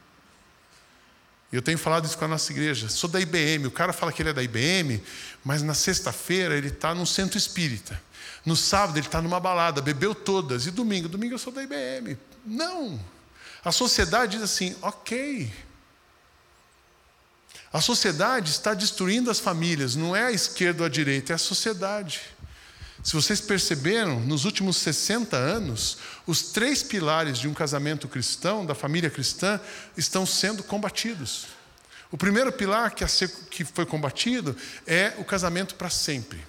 Eu tenho falado isso com a nossa igreja. Sou da IBM. O cara fala que ele é da IBM, mas na sexta-feira ele está num centro espírita. No sábado ele está numa balada, bebeu todas. E domingo? Domingo eu sou da IBM. Não. A sociedade diz assim: ok. A sociedade está destruindo as famílias. Não é a esquerda ou a direita, é a sociedade. Se vocês perceberam, nos últimos 60 anos, os três pilares de um casamento cristão, da família cristã, estão sendo combatidos. O primeiro pilar que foi combatido é o casamento para sempre.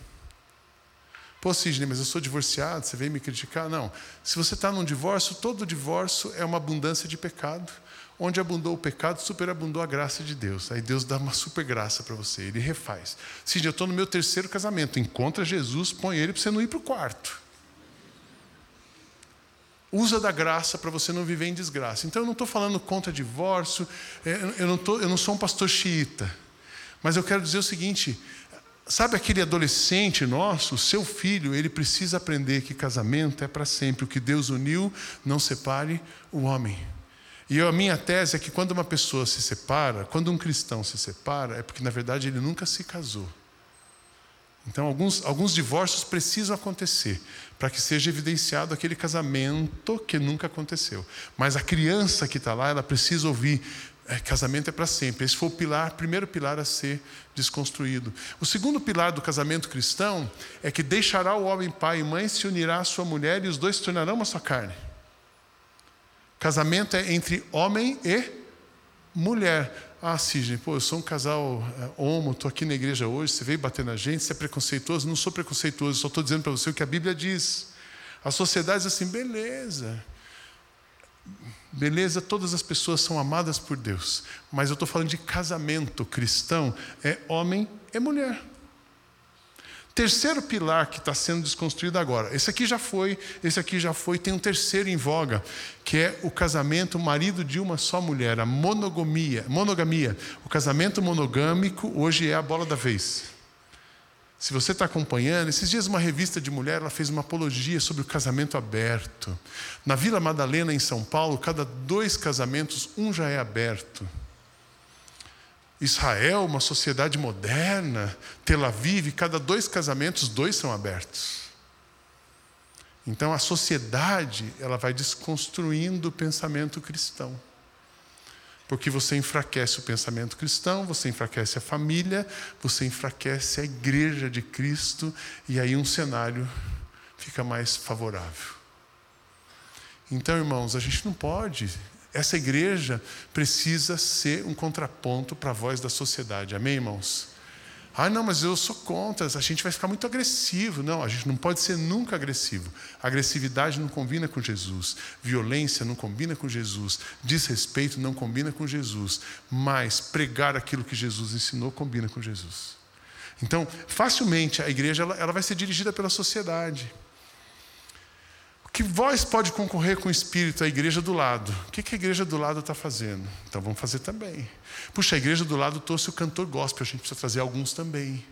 Pô, Sidney, mas eu sou divorciado, você veio me criticar? Não. Se você está num divórcio, todo divórcio é uma abundância de pecado. Onde abundou o pecado, superabundou a graça de Deus. Aí Deus dá uma super graça para você, ele refaz. Se eu estou no meu terceiro casamento, encontra Jesus, põe ele para você não ir para o quarto. Usa da graça para você não viver em desgraça. Então eu não estou falando contra divórcio, é, eu não, tô, eu não sou um pastor xiita. Mas eu quero dizer o seguinte: sabe aquele adolescente nosso, seu filho, ele precisa aprender que casamento é para sempre. O que Deus uniu, não separe o homem. E a minha tese é que quando uma pessoa se separa, quando um cristão se separa, é porque na verdade ele nunca se casou. Então, alguns, alguns divórcios precisam acontecer para que seja evidenciado aquele casamento que nunca aconteceu. Mas a criança que está lá, ela precisa ouvir: é, casamento é para sempre. Esse foi o pilar, primeiro pilar a ser desconstruído. O segundo pilar do casamento cristão é que deixará o homem pai e mãe, se unirá à sua mulher e os dois se tornarão uma só carne. Casamento é entre homem e mulher. Ah, Sidney, pô, eu sou um casal é, homo, estou aqui na igreja hoje, você veio bater na gente, você é preconceituoso? Não sou preconceituoso, só estou dizendo para você o que a Bíblia diz. A sociedade diz assim, beleza. Beleza, todas as pessoas são amadas por Deus, mas eu estou falando de casamento cristão, é homem e mulher. Terceiro pilar que está sendo desconstruído agora. Esse aqui já foi, esse aqui já foi. Tem um terceiro em voga, que é o casamento marido de uma só mulher, a monogamia. Monogamia. O casamento monogâmico hoje é a bola da vez. Se você está acompanhando, esses dias uma revista de mulher ela fez uma apologia sobre o casamento aberto. Na Vila Madalena, em São Paulo, cada dois casamentos, um já é aberto. Israel, uma sociedade moderna, Tel Aviv, cada dois casamentos, dois são abertos. Então a sociedade, ela vai desconstruindo o pensamento cristão. Porque você enfraquece o pensamento cristão, você enfraquece a família, você enfraquece a igreja de Cristo, e aí um cenário fica mais favorável. Então, irmãos, a gente não pode. Essa igreja precisa ser um contraponto para a voz da sociedade. Amém, irmãos? Ah, não, mas eu sou contra, a gente vai ficar muito agressivo. Não, a gente não pode ser nunca agressivo. Agressividade não combina com Jesus. Violência não combina com Jesus. Desrespeito não combina com Jesus. Mas pregar aquilo que Jesus ensinou combina com Jesus. Então, facilmente a igreja ela, ela vai ser dirigida pela sociedade. Que voz pode concorrer com o Espírito? A igreja do lado. O que a igreja do lado está fazendo? Então vamos fazer também. Puxa, a igreja do lado trouxe o cantor gospel, a gente precisa trazer alguns também.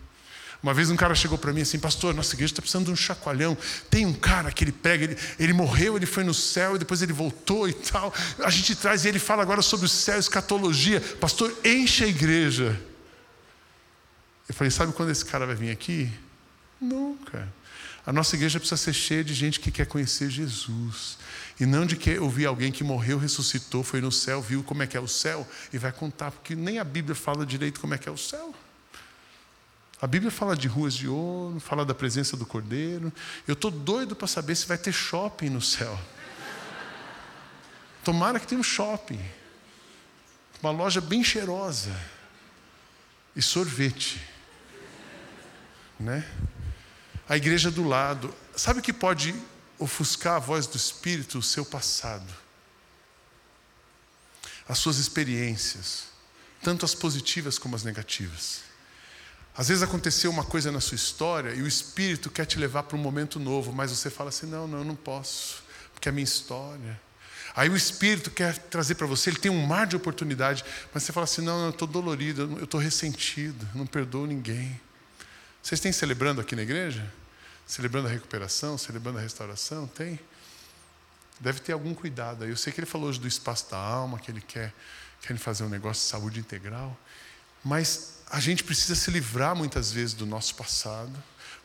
Uma vez um cara chegou para mim assim, pastor, nossa igreja está precisando de um chacoalhão. Tem um cara que ele prega, ele, ele morreu, ele foi no céu e depois ele voltou e tal. A gente traz e ele fala agora sobre o céu, escatologia. Pastor, enche a igreja. Eu falei, sabe quando esse cara vai vir aqui? Nunca. A nossa igreja precisa ser cheia de gente que quer conhecer Jesus. E não de que ouvir alguém que morreu, ressuscitou, foi no céu, viu como é que é o céu e vai contar, porque nem a Bíblia fala direito como é que é o céu. A Bíblia fala de ruas de ouro, fala da presença do Cordeiro. Eu estou doido para saber se vai ter shopping no céu. Tomara que tenha um shopping. Uma loja bem cheirosa. E sorvete. Né? A igreja do lado. Sabe o que pode ofuscar a voz do Espírito? O seu passado, as suas experiências, tanto as positivas como as negativas. Às vezes aconteceu uma coisa na sua história e o Espírito quer te levar para um momento novo, mas você fala assim: não, não, eu não posso, porque é a minha história. Aí o Espírito quer trazer para você, ele tem um mar de oportunidade, mas você fala assim: não, não eu estou dolorido, eu estou ressentido, não perdoo ninguém. Vocês têm celebrando aqui na igreja? Celebrando a recuperação, celebrando a restauração? Tem? Deve ter algum cuidado aí. Eu sei que ele falou hoje do espaço da alma, que ele quer, quer fazer um negócio de saúde integral. Mas a gente precisa se livrar muitas vezes do nosso passado.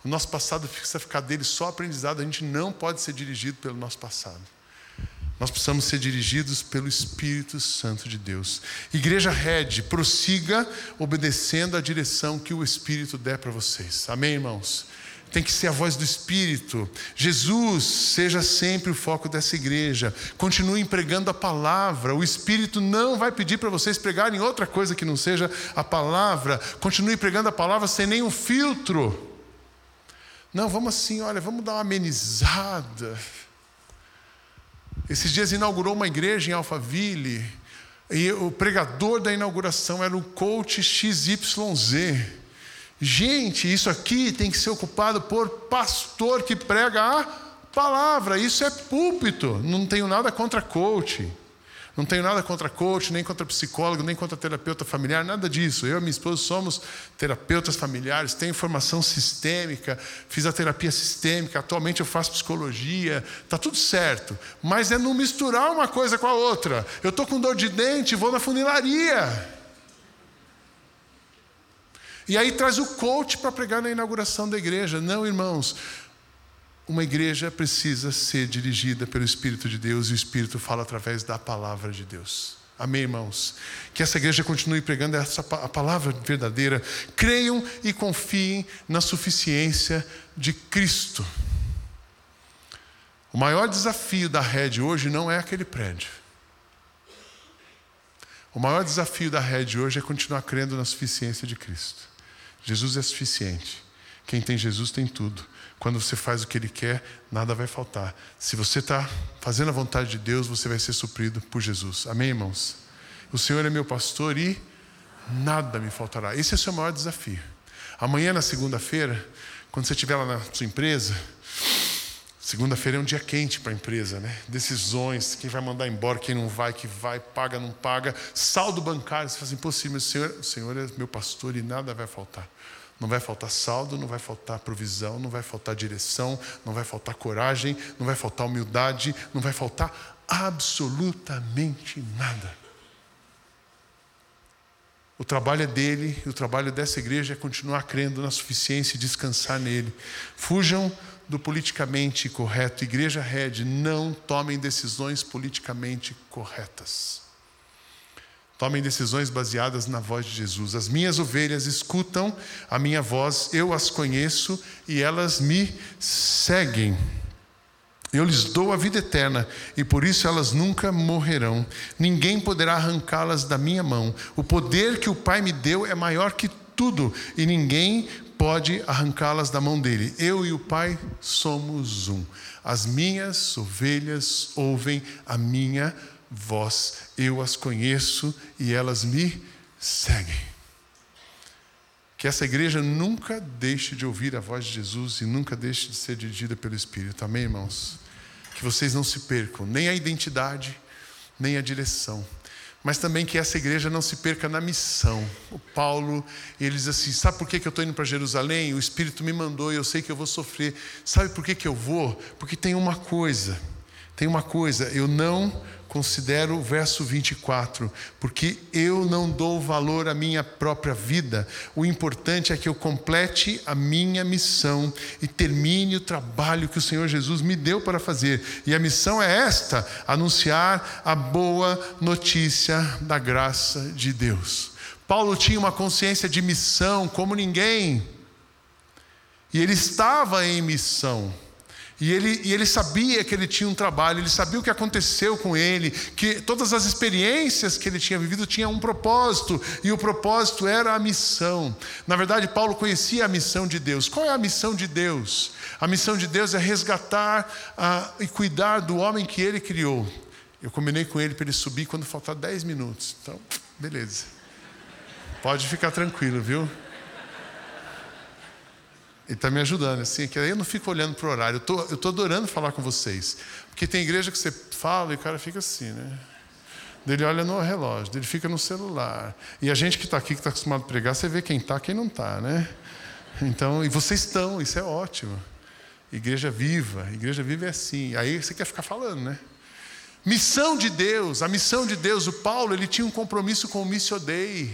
O nosso passado precisa ficar dele só aprendizado. A gente não pode ser dirigido pelo nosso passado. Nós precisamos ser dirigidos pelo Espírito Santo de Deus. Igreja Red, prossiga obedecendo a direção que o Espírito der para vocês. Amém, irmãos? tem que ser a voz do Espírito. Jesus seja sempre o foco dessa igreja. Continue pregando a palavra. O Espírito não vai pedir para vocês pregarem outra coisa que não seja a palavra. Continue pregando a palavra sem nenhum filtro. Não, vamos assim, olha, vamos dar uma amenizada. Esses dias inaugurou uma igreja em Alphaville. E o pregador da inauguração era o coach XYZ. Gente, isso aqui tem que ser ocupado por pastor que prega a palavra. Isso é púlpito. Não tenho nada contra coach. Não tenho nada contra coach, nem contra psicólogo, nem contra terapeuta familiar, nada disso. Eu e minha esposa somos terapeutas familiares, tenho formação sistêmica, fiz a terapia sistêmica, atualmente eu faço psicologia, está tudo certo. Mas é não misturar uma coisa com a outra. Eu estou com dor de dente, vou na funilaria. E aí traz o coach para pregar na inauguração da igreja. Não, irmãos. Uma igreja precisa ser dirigida pelo Espírito de Deus e o Espírito fala através da palavra de Deus. Amém, irmãos? Que essa igreja continue pregando essa, a palavra verdadeira. Creiam e confiem na suficiência de Cristo. O maior desafio da rede hoje não é aquele prédio. O maior desafio da rede hoje é continuar crendo na suficiência de Cristo. Jesus é suficiente. Quem tem Jesus tem tudo. Quando você faz o que Ele quer, nada vai faltar. Se você está fazendo a vontade de Deus, você vai ser suprido por Jesus. Amém, irmãos? O Senhor é meu pastor e nada me faltará. Esse é o seu maior desafio. Amanhã, na segunda-feira, quando você estiver lá na sua empresa, segunda-feira é um dia quente para a empresa, né? Decisões, quem vai mandar embora, quem não vai, que vai, paga, não paga, saldo bancário. Você assim, impossível, o Senhor, o Senhor é meu pastor e nada vai faltar. Não vai faltar saldo, não vai faltar provisão, não vai faltar direção, não vai faltar coragem, não vai faltar humildade, não vai faltar absolutamente nada. O trabalho é dele, e o trabalho dessa igreja é continuar crendo na suficiência e descansar nele. Fujam do politicamente correto. Igreja Red, não tomem decisões politicamente corretas. Tomem decisões baseadas na voz de Jesus. As minhas ovelhas escutam a minha voz, eu as conheço e elas me seguem. Eu lhes dou a vida eterna e por isso elas nunca morrerão. Ninguém poderá arrancá-las da minha mão. O poder que o Pai me deu é maior que tudo e ninguém pode arrancá-las da mão dele. Eu e o Pai somos um. As minhas ovelhas ouvem a minha voz. Eu as conheço e elas me seguem. Que essa igreja nunca deixe de ouvir a voz de Jesus e nunca deixe de ser dirigida pelo Espírito. Amém, irmãos? Que vocês não se percam, nem a identidade, nem a direção. Mas também que essa igreja não se perca na missão. O Paulo, ele diz assim: sabe por que eu estou indo para Jerusalém? O Espírito me mandou e eu sei que eu vou sofrer. Sabe por que eu vou? Porque tem uma coisa, tem uma coisa, eu não considero o verso 24, porque eu não dou valor à minha própria vida. O importante é que eu complete a minha missão e termine o trabalho que o Senhor Jesus me deu para fazer. E a missão é esta: anunciar a boa notícia da graça de Deus. Paulo tinha uma consciência de missão como ninguém. E ele estava em missão. E ele, e ele sabia que ele tinha um trabalho, ele sabia o que aconteceu com ele, que todas as experiências que ele tinha vivido tinham um propósito, e o propósito era a missão. Na verdade, Paulo conhecia a missão de Deus. Qual é a missão de Deus? A missão de Deus é resgatar ah, e cuidar do homem que ele criou. Eu combinei com ele para ele subir quando faltar 10 minutos. Então, beleza. Pode ficar tranquilo, viu? Ele está me ajudando, assim, que aí eu não fico olhando para o horário. Eu estou adorando falar com vocês. Porque tem igreja que você fala e o cara fica assim, né? Ele olha no relógio, ele fica no celular. E a gente que está aqui, que está acostumado a pregar, você vê quem está, quem não está, né? Então, e vocês estão, isso é ótimo. Igreja viva, igreja viva é assim. Aí você quer ficar falando, né? Missão de Deus, a missão de Deus. O Paulo, ele tinha um compromisso com o Missio Dei.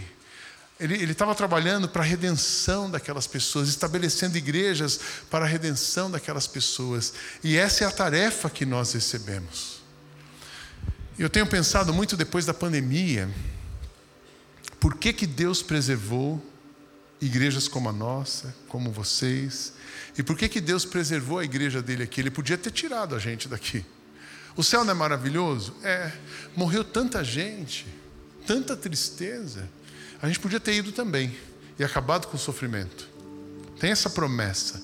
Ele estava trabalhando para a redenção daquelas pessoas, estabelecendo igrejas para a redenção daquelas pessoas. E essa é a tarefa que nós recebemos. Eu tenho pensado muito depois da pandemia, por que, que Deus preservou igrejas como a nossa, como vocês, e por que, que Deus preservou a igreja dele aqui? Ele podia ter tirado a gente daqui. O céu não é maravilhoso? É. Morreu tanta gente, tanta tristeza. A gente podia ter ido também e acabado com o sofrimento. Tem essa promessa.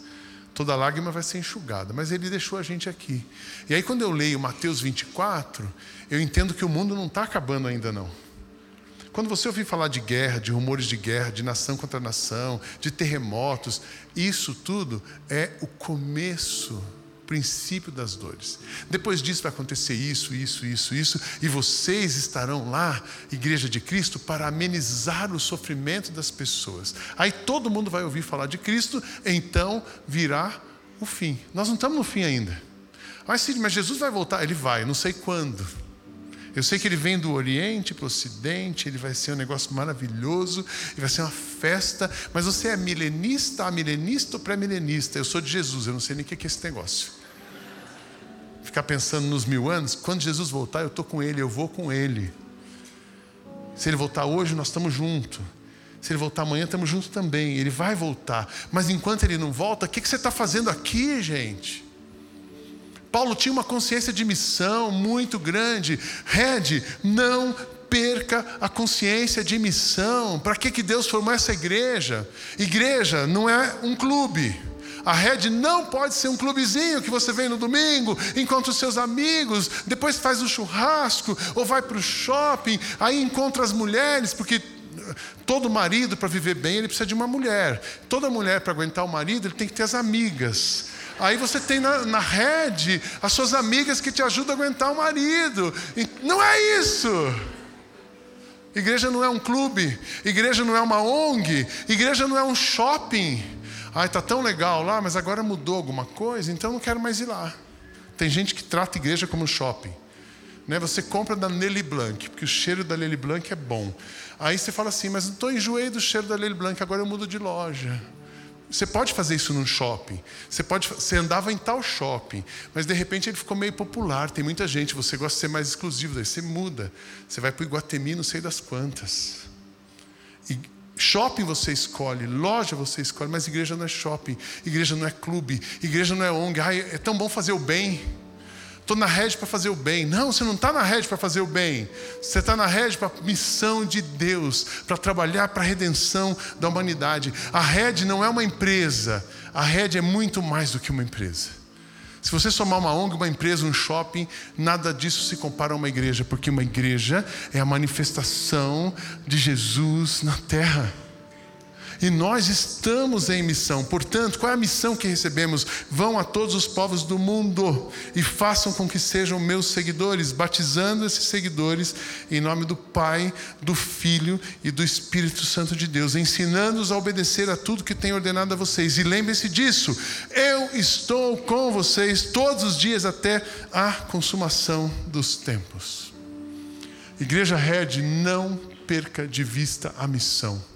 Toda lágrima vai ser enxugada, mas ele deixou a gente aqui. E aí, quando eu leio Mateus 24, eu entendo que o mundo não está acabando ainda, não. Quando você ouvir falar de guerra, de rumores de guerra, de nação contra nação, de terremotos, isso tudo é o começo princípio das dores. Depois disso vai acontecer isso, isso, isso, isso, e vocês estarão lá, Igreja de Cristo, para amenizar o sofrimento das pessoas. Aí todo mundo vai ouvir falar de Cristo, então virá o fim. Nós não estamos no fim ainda. Mas, sim, mas Jesus vai voltar? Ele vai, não sei quando. Eu sei que ele vem do Oriente para o Ocidente, ele vai ser um negócio maravilhoso, e vai ser uma festa. Mas você é milenista, amilenista ou pré-milenista? Eu sou de Jesus, eu não sei nem o que é esse negócio ficar pensando nos mil anos, quando Jesus voltar, eu estou com Ele, eu vou com Ele. Se Ele voltar hoje, nós estamos juntos. Se Ele voltar amanhã, estamos juntos também. Ele vai voltar. Mas enquanto Ele não volta, o que, que você está fazendo aqui, gente? Paulo tinha uma consciência de missão muito grande. Red, não perca a consciência de missão. Para que, que Deus formou essa igreja? Igreja não é um clube. A rede não pode ser um clubezinho que você vem no domingo, encontra os seus amigos, depois faz o um churrasco, ou vai para o shopping, aí encontra as mulheres, porque todo marido, para viver bem, ele precisa de uma mulher. Toda mulher, para aguentar o marido, ele tem que ter as amigas. Aí você tem na, na rede as suas amigas que te ajudam a aguentar o marido. Não é isso. Igreja não é um clube, igreja não é uma ONG, igreja não é um shopping. Ai, está tão legal lá, mas agora mudou alguma coisa, então não quero mais ir lá. Tem gente que trata a igreja como shopping. Né? Você compra da Nelly Blanc, porque o cheiro da Nelly Blanc é bom. Aí você fala assim, mas estou enjoei do cheiro da Nelly Blanc, agora eu mudo de loja. Você pode fazer isso num shopping. Você pode, você andava em tal shopping, mas de repente ele ficou meio popular. Tem muita gente. Você gosta de ser mais exclusivo, daí você muda. Você vai para o Iguatemi, não sei das quantas. E Shopping você escolhe, loja você escolhe, mas igreja não é shopping, igreja não é clube, igreja não é ONG. Ai, é tão bom fazer o bem. estou na rede para fazer o bem. Não, você não está na rede para fazer o bem. Você está na rede para a missão de Deus, para trabalhar para a redenção da humanidade. A rede não é uma empresa, a rede é muito mais do que uma empresa. Se você somar uma ONG, uma empresa, um shopping, nada disso se compara a uma igreja, porque uma igreja é a manifestação de Jesus na terra. E nós estamos em missão. Portanto, qual é a missão que recebemos? Vão a todos os povos do mundo e façam com que sejam meus seguidores, batizando esses seguidores em nome do Pai, do Filho e do Espírito Santo de Deus, ensinando-os a obedecer a tudo que tenho ordenado a vocês. E lembre-se disso: eu estou com vocês todos os dias até a consumação dos tempos. Igreja Red, não perca de vista a missão.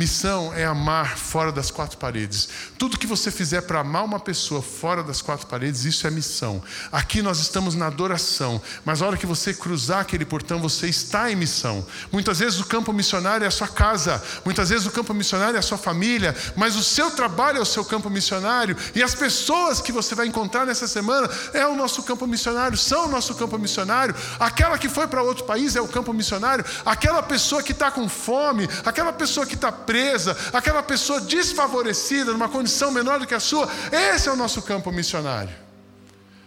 Missão é amar fora das quatro paredes. Tudo que você fizer para amar uma pessoa fora das quatro paredes, isso é missão. Aqui nós estamos na adoração, mas a hora que você cruzar aquele portão, você está em missão. Muitas vezes o campo missionário é a sua casa, muitas vezes o campo missionário é a sua família, mas o seu trabalho é o seu campo missionário e as pessoas que você vai encontrar nessa semana é o nosso campo missionário, são o nosso campo missionário. Aquela que foi para outro país é o campo missionário, aquela pessoa que está com fome, aquela pessoa que está presa, aquela pessoa desfavorecida, numa condição menor do que a sua, esse é o nosso campo missionário.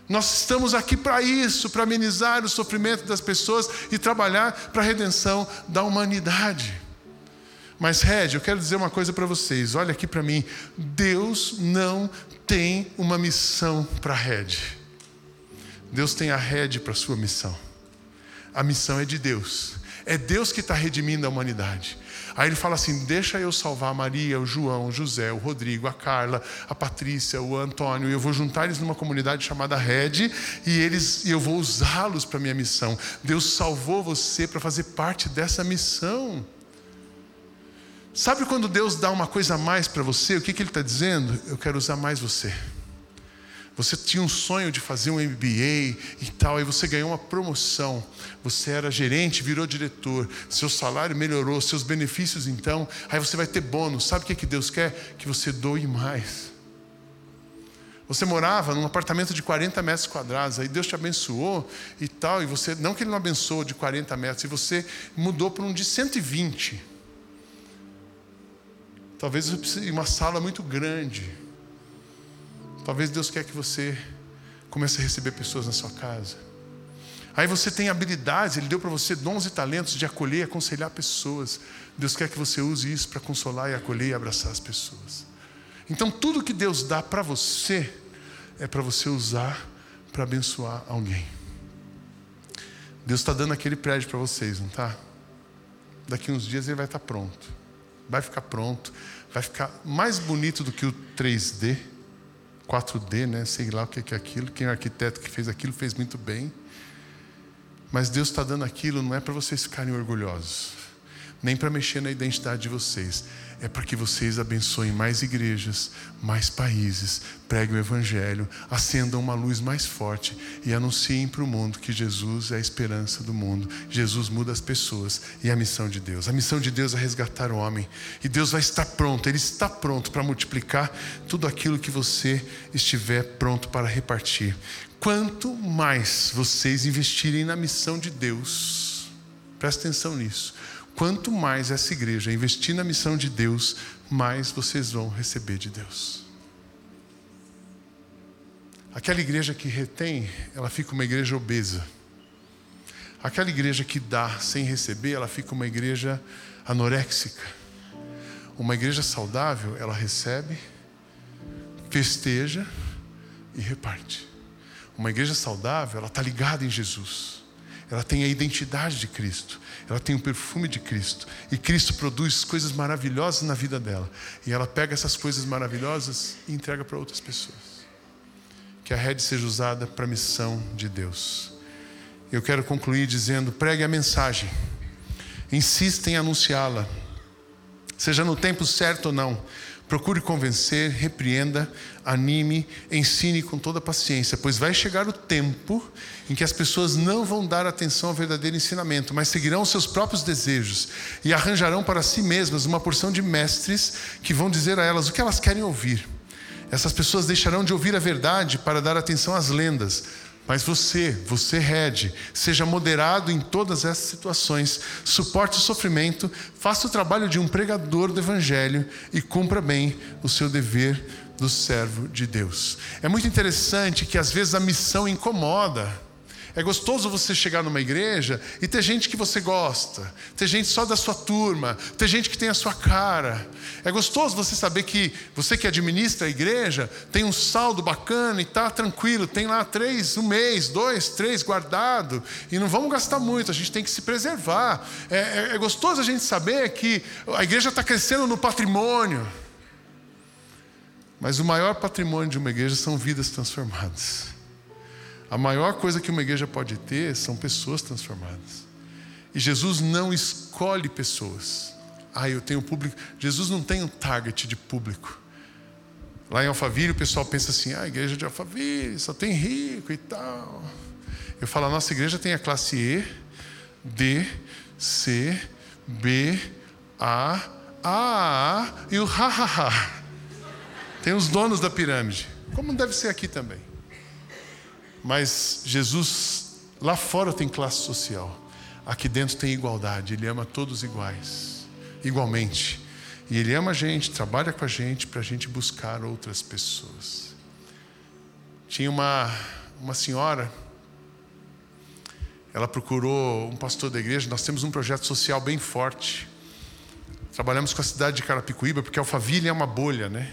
Nós estamos aqui para isso, para amenizar o sofrimento das pessoas e trabalhar para a redenção da humanidade. Mas, Red, eu quero dizer uma coisa para vocês, olha aqui para mim: Deus não tem uma missão para Red. Deus tem a Red para a sua missão. A missão é de Deus. É Deus que está redimindo a humanidade. Aí ele fala assim: deixa eu salvar Maria, o João, o José, o Rodrigo, a Carla, a Patrícia, o Antônio, eu vou juntar eles numa comunidade chamada Red e eles eu vou usá-los para minha missão. Deus salvou você para fazer parte dessa missão. Sabe quando Deus dá uma coisa a mais para você? O que, que Ele está dizendo? Eu quero usar mais você. Você tinha um sonho de fazer um MBA e tal, e você ganhou uma promoção. Você era gerente, virou diretor, seu salário melhorou, seus benefícios então, aí você vai ter bônus. Sabe o que, que Deus quer? Que você doe mais. Você morava num apartamento de 40 metros quadrados, aí Deus te abençoou e tal, e você, não que Ele não abençoou de 40 metros, e você mudou para um de 120. Talvez uma sala muito grande. Talvez Deus quer que você comece a receber pessoas na sua casa. Aí você tem habilidades, Ele deu para você dons e talentos de acolher e aconselhar pessoas. Deus quer que você use isso para consolar e acolher e abraçar as pessoas. Então, tudo que Deus dá para você é para você usar para abençoar alguém. Deus está dando aquele prédio para vocês, não está? Daqui uns dias ele vai estar tá pronto. Vai ficar pronto. Vai ficar mais bonito do que o 3D 4D, né? sei lá o que é aquilo. Quem é arquiteto que fez aquilo fez muito bem. Mas Deus está dando aquilo não é para vocês ficarem orgulhosos, nem para mexer na identidade de vocês, é para que vocês abençoem mais igrejas, mais países, preguem o Evangelho, acendam uma luz mais forte e anunciem para o mundo que Jesus é a esperança do mundo. Jesus muda as pessoas e é a missão de Deus. A missão de Deus é resgatar o homem. E Deus vai estar pronto, Ele está pronto para multiplicar tudo aquilo que você estiver pronto para repartir. Quanto mais vocês investirem na missão de Deus, presta atenção nisso Quanto mais essa igreja investir na missão de Deus, mais vocês vão receber de Deus. Aquela igreja que retém, ela fica uma igreja obesa. Aquela igreja que dá sem receber, ela fica uma igreja anoréxica. Uma igreja saudável, ela recebe, festeja e reparte. Uma igreja saudável, ela está ligada em Jesus. Ela tem a identidade de Cristo. Ela tem o perfume de Cristo. E Cristo produz coisas maravilhosas na vida dela. E ela pega essas coisas maravilhosas e entrega para outras pessoas. Que a rede seja usada para a missão de Deus. Eu quero concluir dizendo: pregue a mensagem. Insista em anunciá-la. Seja no tempo certo ou não. Procure convencer, repreenda, anime, ensine com toda paciência, pois vai chegar o tempo em que as pessoas não vão dar atenção ao verdadeiro ensinamento, mas seguirão seus próprios desejos e arranjarão para si mesmas uma porção de mestres que vão dizer a elas o que elas querem ouvir. Essas pessoas deixarão de ouvir a verdade para dar atenção às lendas. Mas você, você rede, seja moderado em todas essas situações, suporte o sofrimento, faça o trabalho de um pregador do Evangelho e cumpra bem o seu dever do servo de Deus. É muito interessante que às vezes a missão incomoda. É gostoso você chegar numa igreja e ter gente que você gosta, ter gente só da sua turma, ter gente que tem a sua cara. É gostoso você saber que você que administra a igreja tem um saldo bacana e está tranquilo, tem lá três, um mês, dois, três guardado e não vamos gastar muito, a gente tem que se preservar. É, é, é gostoso a gente saber que a igreja está crescendo no patrimônio. Mas o maior patrimônio de uma igreja são vidas transformadas. A maior coisa que uma igreja pode ter são pessoas transformadas. E Jesus não escolhe pessoas. Ah, eu tenho público. Jesus não tem um target de público. Lá em Alphaville o pessoal pensa assim: ah, a igreja de Alphaville só tem rico e tal. Eu falo: a nossa igreja tem a classe E, D, C, B, A, A, A e o ha, ha, ha. Tem os donos da pirâmide, como deve ser aqui também. Mas Jesus, lá fora tem classe social, aqui dentro tem igualdade, Ele ama todos iguais, igualmente. E Ele ama a gente, trabalha com a gente para a gente buscar outras pessoas. Tinha uma, uma senhora, ela procurou um pastor da igreja, nós temos um projeto social bem forte. Trabalhamos com a cidade de Carapicuíba, porque Alphaville é uma bolha, né?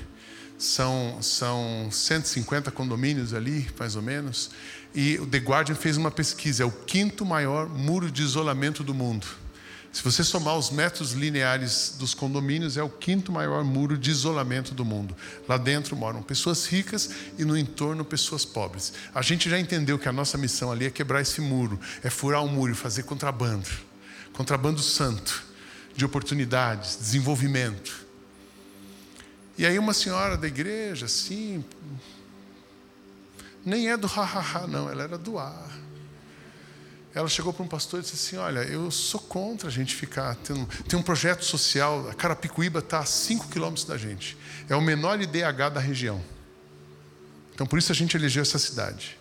São, são 150 condomínios ali, mais ou menos. E o The Guardian fez uma pesquisa: é o quinto maior muro de isolamento do mundo. Se você somar os metros lineares dos condomínios, é o quinto maior muro de isolamento do mundo. Lá dentro moram pessoas ricas e no entorno pessoas pobres. A gente já entendeu que a nossa missão ali é quebrar esse muro, é furar o muro e fazer contrabando contrabando santo, de oportunidades, desenvolvimento. E aí uma senhora da igreja, assim, nem é do ha-ha-ha, não, ela era do ar. Ela chegou para um pastor e disse assim: Olha, eu sou contra a gente ficar. Tendo, tem um projeto social, a Carapicuíba está a 5 quilômetros da gente. É o menor IDH da região. Então por isso a gente elegeu essa cidade.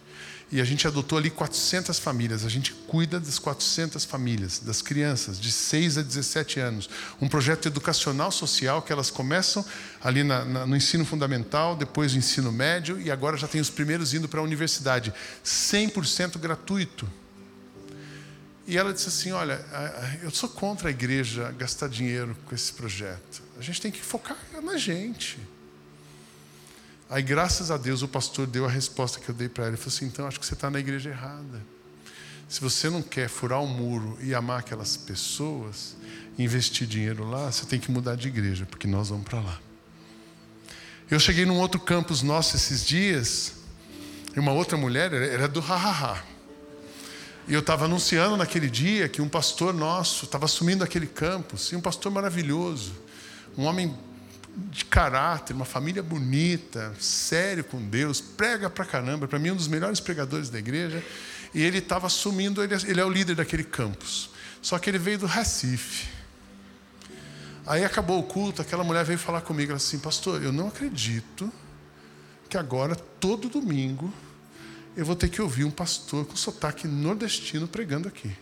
E a gente adotou ali 400 famílias. A gente cuida das 400 famílias, das crianças de 6 a 17 anos. Um projeto educacional social que elas começam ali na, na, no ensino fundamental, depois o ensino médio e agora já tem os primeiros indo para a universidade. 100% gratuito. E ela disse assim: Olha, eu sou contra a igreja gastar dinheiro com esse projeto. A gente tem que focar na gente. Aí, graças a Deus, o pastor deu a resposta que eu dei para ela. Ele falou assim: então, acho que você está na igreja errada. Se você não quer furar o um muro e amar aquelas pessoas, investir dinheiro lá, você tem que mudar de igreja, porque nós vamos para lá. Eu cheguei num outro campus nosso esses dias, e uma outra mulher, era do ha-ha-ha. E eu estava anunciando naquele dia que um pastor nosso estava assumindo aquele campus, e um pastor maravilhoso, um homem de caráter, uma família bonita, sério com Deus, prega pra caramba, para mim um dos melhores pregadores da igreja, e ele estava assumindo, ele, ele é o líder daquele campus. Só que ele veio do Recife. Aí acabou o culto, aquela mulher veio falar comigo assim, pastor, eu não acredito que agora, todo domingo, eu vou ter que ouvir um pastor com sotaque nordestino pregando aqui.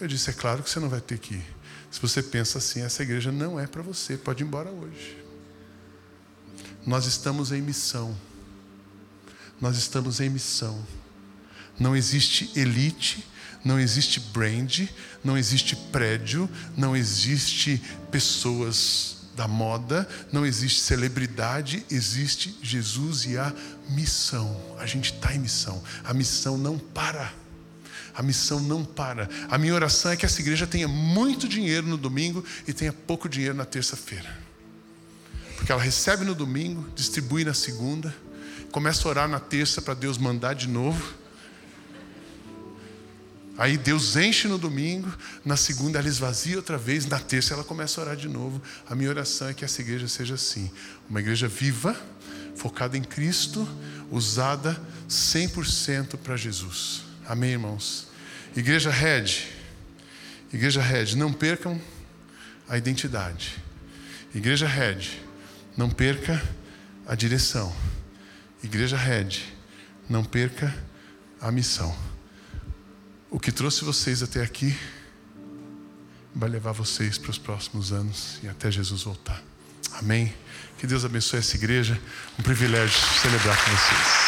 Eu disse, é claro que você não vai ter que ir. Se você pensa assim, essa igreja não é para você, pode ir embora hoje. Nós estamos em missão. Nós estamos em missão. Não existe elite, não existe brand, não existe prédio, não existe pessoas da moda, não existe celebridade, existe Jesus e a missão. A gente está em missão. A missão não para. A missão não para. A minha oração é que essa igreja tenha muito dinheiro no domingo e tenha pouco dinheiro na terça-feira. Porque ela recebe no domingo, distribui na segunda, começa a orar na terça para Deus mandar de novo. Aí Deus enche no domingo, na segunda ela esvazia outra vez, na terça ela começa a orar de novo. A minha oração é que essa igreja seja assim: uma igreja viva, focada em Cristo, usada 100% para Jesus. Amém, irmãos? Igreja Red, Igreja Red, não percam a identidade. Igreja Red, não perca a direção. Igreja Red, não perca a missão. O que trouxe vocês até aqui vai levar vocês para os próximos anos e até Jesus voltar. Amém? Que Deus abençoe essa igreja. Um privilégio celebrar com vocês.